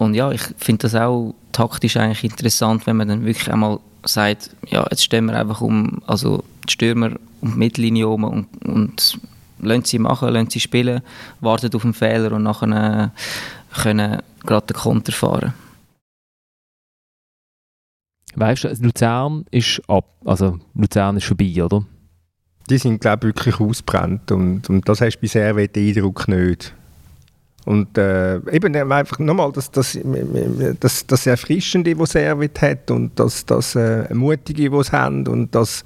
Und ja, ich finde das auch taktisch eigentlich interessant, wenn man dann wirklich einmal sagt, ja, jetzt stehen wir einfach um, also die Stürmer um die Mittellinie um und, und lassen sie machen, lassen sie spielen, warten auf den Fehler und nachher äh, können gerade den Konter fahren. Weißt du, Luzern ist ab, also Luzern ist vorbei, oder? Die sind, glaube ich, wirklich ausbrennt und, und das hast du bisher den Eindruck nicht. Und äh, eben einfach nochmal das, das, das, das Erfrischende, das Servet hat und das, das äh, Mutige, das sie haben und das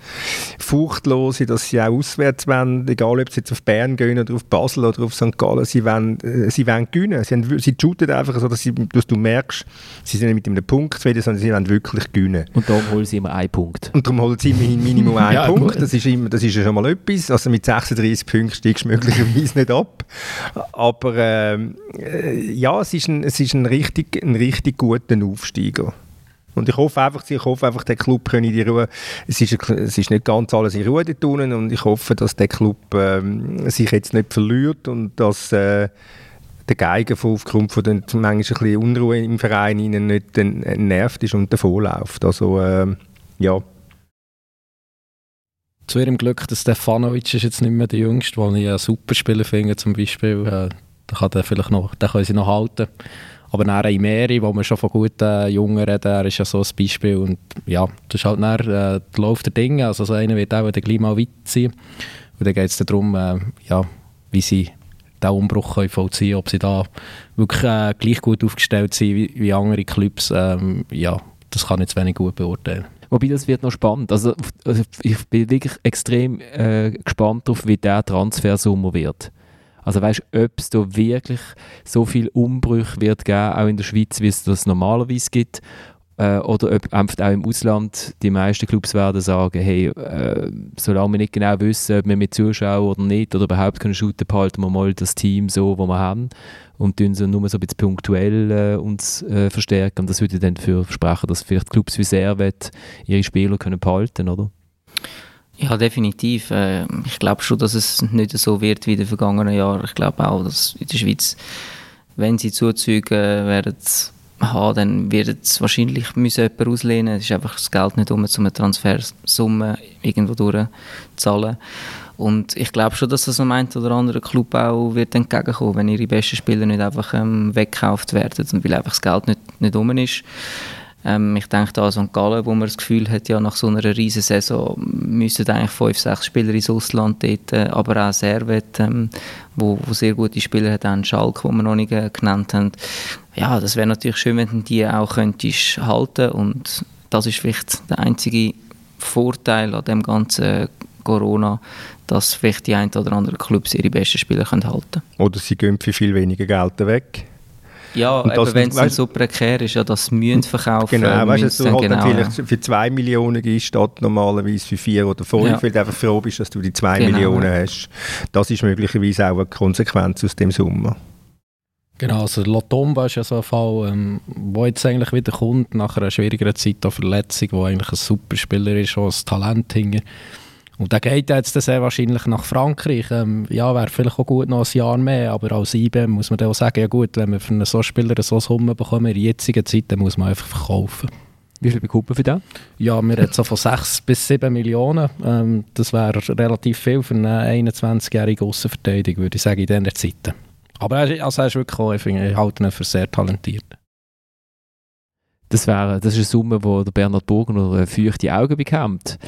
Furchtlose, dass sie auch auswärts wollen, egal ob sie jetzt auf Bern gehen oder auf Basel oder auf St. Gallen, sie wollen, äh, sie wollen gewinnen. Sie, haben, sie shooten einfach so, dass, sie, dass du merkst, sie sind nicht mit einem Punkt zufrieden, sondern sie wollen wirklich gewinnen. Und darum holen sie immer einen Punkt. Und darum holen sie immerhin Minimum einen ja, Punkt. Das ist, immer, das ist ja schon mal etwas. Also mit 36 Punkten steigst du möglicherweise nicht ab. Aber äh, äh, ja, es ist, ein, es ist ein, richtig, ein richtig guter Aufsteiger. Und ich hoffe einfach, ich hoffe einfach, der Club könne die Ruhe, es ist, es ist nicht ganz alles in Ruhe tun und ich hoffe, dass der Club ähm, sich jetzt nicht verliert und dass äh, der Geiger aufgrund von den manchmal ein Unruhe im Verein ihnen nicht nervt ist und davonläuft. Also äh, ja. Zu ihrem Glück, der Stefanovic ist jetzt nicht mehr der Jüngste, weil ich einen super Spieler finde, zum Beispiel. Den, kann der vielleicht noch, den können sie noch halten. Aber dann Imeri, wo wir schon von guten Jungen reden, er ist ja so ein Beispiel. Und ja, das ist halt dann, äh, der Lauf der Dinge. Also so einer wird auch gleich mal weit sein. Und dann geht es darum, äh, ja, wie sie diesen Umbruch können vollziehen können, ob sie da wirklich äh, gleich gut aufgestellt sind wie, wie andere Clubs. Ähm, ja, das kann ich jetzt wenig gut beurteilen. Wobei, das wird noch spannend. Also, also ich bin wirklich extrem äh, gespannt darauf, wie der Transfersummer wird. Also weißt du, ob es da wirklich so viel Umbrüche wird geben, auch in der Schweiz, wie es das normalerweise gibt, äh, oder ob einfach auch im Ausland die meisten Clubs werden sagen, hey, äh, solange wir nicht genau wissen, ob wir mit Zuschauern oder nicht oder überhaupt können shooten, behalten wir mal das Team so, wo wir haben und tun sie nur so ein bisschen punktuell äh, uns äh, verstärken. Und das würde dann dafür sprechen, dass vielleicht Clubs wie Servet ihre Spieler können behalten, oder? Ja, definitiv. Äh, ich glaube schon, dass es nicht so wird wie in den vergangenen Jahren. Ich glaube auch, dass in der Schweiz, wenn sie Zuzüge werden haben, dann wird es wahrscheinlich müssen jemand auslehnen. Es ist einfach das Geld nicht um, um eine Transfersumme irgendwo durchzuzahlen. Und ich glaube schon, dass das am einen oder anderen Club auch wird entgegenkommen, wenn ihre besten Spieler nicht einfach ähm, weggekauft werden, weil einfach das Geld nicht, nicht um ist. Ähm, ich denke da an St. Gallen, wo man das Gefühl hat, ja, nach so einer riesen Saison müssten eigentlich fünf, sechs Spieler ins Ausland dort, äh, aber auch Servet, ähm, wo, wo sehr gute Spieler hat, auch Schalk, den wir noch nicht äh, genannt haben. Ja, das wäre natürlich schön, wenn du die auch könntest halten und das ist vielleicht der einzige Vorteil an dem ganzen Corona, dass vielleicht die ein oder anderen Clubs ihre besten Spieler halten können. Oder sie gehen für viel weniger Geld weg. Ja, wenn es so prekär ist, ja, das müssen verkaufen. Genau, weißt du, du halt genau, vielleicht ja. für 2 Millionen gibst, statt normalerweise für 4 oder 5, ja. weil du einfach froh bist, dass du die 2 genau, Millionen ja. hast. Das ist möglicherweise auch eine Konsequenz aus dem Sommer. Genau, also Lotomba ist ja so ein Fall, ähm, wo jetzt eigentlich wieder kommt, nach einer schwierigeren Zeit der Verletzung, wo eigentlich ein super Spieler ist, auch ein Talent hinter. Und der geht jetzt sehr wahrscheinlich nach Frankreich. Ähm, ja, wäre vielleicht auch gut noch ein Jahr mehr, aber als IBM muss man dann auch sagen, ja gut, wenn wir für einen so Spieler so Summe bekommen in der jetzigen Zeit, dann muss man einfach verkaufen. Wie viel bekommen für den? Ja, wir reden so von 6 bis 7 Millionen. Ähm, das wäre relativ viel für einen 21-jährigen Außenverteidiger, würde ich sagen, in dieser Zeit. Aber er, also er ist wirklich auch, ich, ich halte ihn für sehr talentiert. Das, wäre, das ist eine Summe, wo der Bernhard Burgner äh, feuchte Augen bekommt.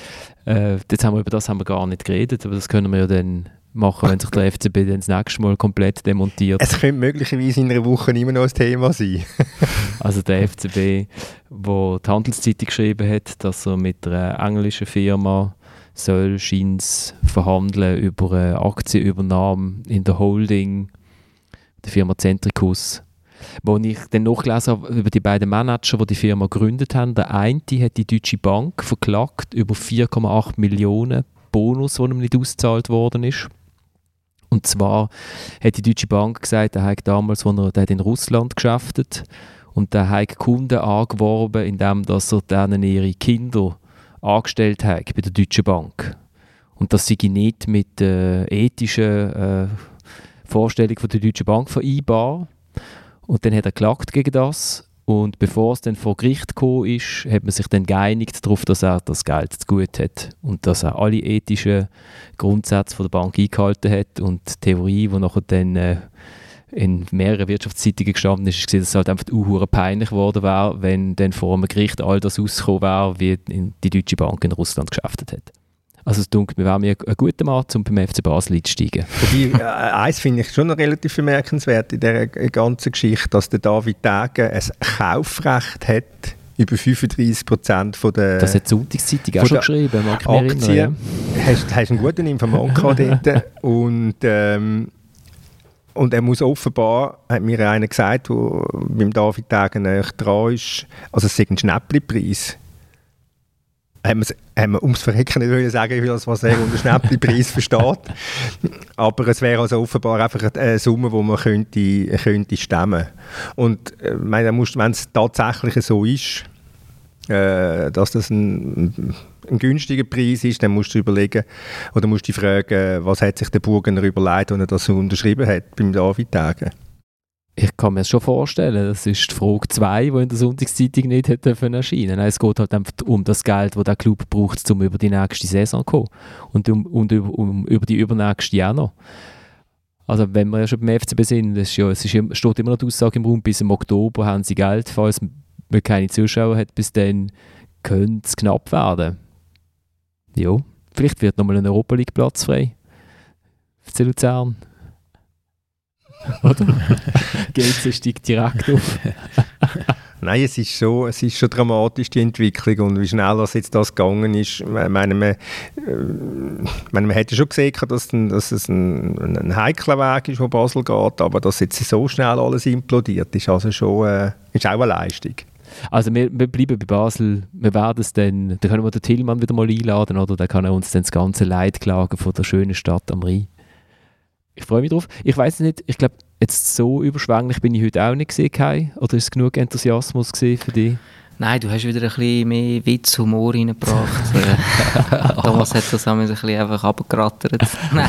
Äh, jetzt haben wir, über das haben wir gar nicht geredet, aber das können wir ja dann machen, wenn sich der FCB dann das nächste Mal komplett demontiert. Es könnte möglicherweise in einer Woche immer noch ein Thema sein. also der FCB, wo die Handelszeitung geschrieben hat, dass er mit einer englischen Firma soll scheint verhandeln über eine Aktienübernahme in der Holding der Firma Centricus wo ich dann nachgelesen habe über die beiden Manager, die die Firma gegründet haben. Der eine hat die Deutsche Bank verklagt über 4,8 Millionen Bonus, der ihm nicht ausgezahlt worden ist. Und zwar hat die Deutsche Bank gesagt, er hat damals, als er, der in Russland geschäftet und der hat Kunden angeworben, indem dass er denen ihre Kinder angestellt hat bei der Deutschen Bank. Und das sei nicht mit äh, ethischen äh, Vorstellung von der Deutschen Bank vereinbar. Und dann hat er geklagt gegen das. Und bevor es dann vor Gericht gekommen ist, hat man sich dann geeinigt darauf, dass er das Geld zu gut hat und dass er alle ethischen Grundsätze der Bank eingehalten hat und die Theorie, die nachher dann äh, in mehreren Wirtschaftszeitungen gestanden ist, ist dass es halt einfach unhure peinlich geworden wäre, wenn dann vor einem Gericht all das rausgekommen wäre, wie die Deutsche Bank in Russland geschäftet hat. Also es dunkelt mir, wäre mir ein guter Mann, um beim FC Basel einzusteigen. Wobei, äh, eins finde ich schon noch relativ bemerkenswert in dieser ganzen Geschichte, dass der David Degen ein Kaufrecht hat über 35 Prozent von der Das hat die Sonntagszeitung auch schon geschrieben, mag ich mich erinnern. Ja. Hast, hast einen guten Informant dort und, ähm, und er muss offenbar, hat mir einer gesagt, der beim David Degen dran ist, also es ist ein Schnäppli-Preis haben wir, ums Verrecken nicht wollen sagen, wie das, was er unter Schnäppli-Preis versteht. Aber es wäre also offenbar einfach eine Summe, die man könnte, könnte stemmen Und äh, wenn es tatsächlich so ist, äh, dass das ein, ein günstiger Preis ist, dann musst du überlegen, oder musst du fragen, was hat sich der Burgener überlegt, als er das so unterschrieben hat beim David Tagen ich kann mir das schon vorstellen. Das ist die Frage 2, die in der Sonntagszeitung nicht hätte erscheinen Es geht halt einfach um das Geld, das der Club braucht, um über die nächste Saison zu kommen. Und, um, und um, um, über die übernächste auch noch. Also wenn wir ja schon beim FCB sind, es, ja, es ist, steht immer noch die Aussage im Raum, bis im Oktober haben sie Geld, falls man keine Zuschauer hat, bis dann könnte es knapp werden. Ja, vielleicht wird nochmal ein Europa League Platz frei. Für Luzern. Oder? GC steigt direkt auf. Nein, es ist, schon, es ist schon dramatisch, die Entwicklung. Und wie schnell das jetzt das gegangen ist, ich meine, man, äh, man hätte schon gesehen, dass, dass es ein, ein heikler Weg ist, wo Basel geht, aber dass jetzt so schnell alles implodiert, ist also schon äh, ist auch eine Leistung. Also wir, wir, bleiben bei Basel, wir werden es dann, da können wir den Tillmann wieder mal einladen, oder? Da kann er uns dann das ganze Leid klagen von der schönen Stadt am Rhein. Ich freue mich drauf. Ich weiß nicht, ich glaube, jetzt so überschwänglich bin ich heute auch nicht gesehen, Kai. Oder ist es genug Enthusiasmus für dich? Nein, du hast wieder ein bisschen mehr Witz, Humor reingebracht. Thomas hat das ein bisschen einfach abgerattert. Nein,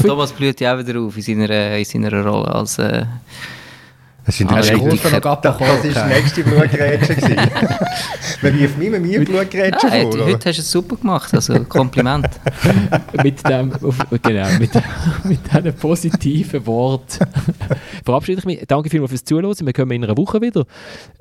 Thomas blüht ja auch wieder auf in seiner, in seiner Rolle als... Äh, das ist, ah, das, das, das ist die nächste Blutgrätsche. Man wirft mir immer mir Blutgrätsche vor. Heute, heute hast du es super gemacht, also Kompliment. mit dem, genau, mit, mit diesem positiven Wort verabschiede ich mich. Danke vielmals fürs Zuhören. Wir kommen in einer Woche wieder.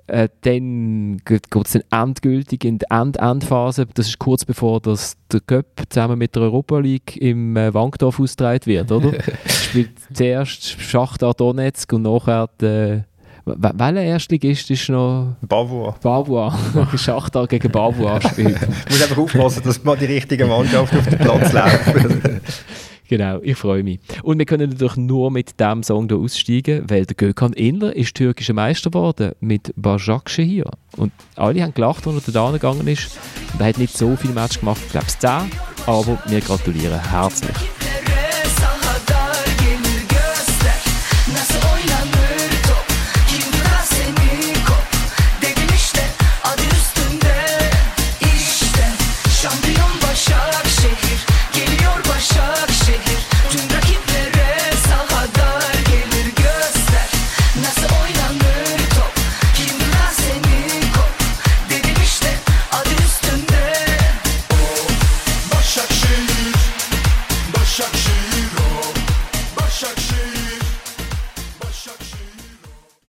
Äh, dann geht es dann endgültig in die End-Endphase. Das ist kurz bevor das der Cup zusammen mit der Europa League im äh, Wankdorf ausgetragen wird, oder? Spielt zuerst Schachtar Donetsk und nachher die, welcher Erstligist ist noch? Bavois. Bavois. Schachtar gegen Bavois spielt. du musst einfach aufpassen, dass mal die richtige Mannschaft auf den Platz läuft. Genau, ich freue mich. Und wir können natürlich nur mit diesem Song hier aussteigen, weil der Gökhan Inler ist türkischer Meister geworden mit Bajakce hier. Und alle haben gelacht, als er da gegangen ist. Und er hat nicht so viele Matches gemacht, ich glaube 10, aber wir gratulieren herzlich.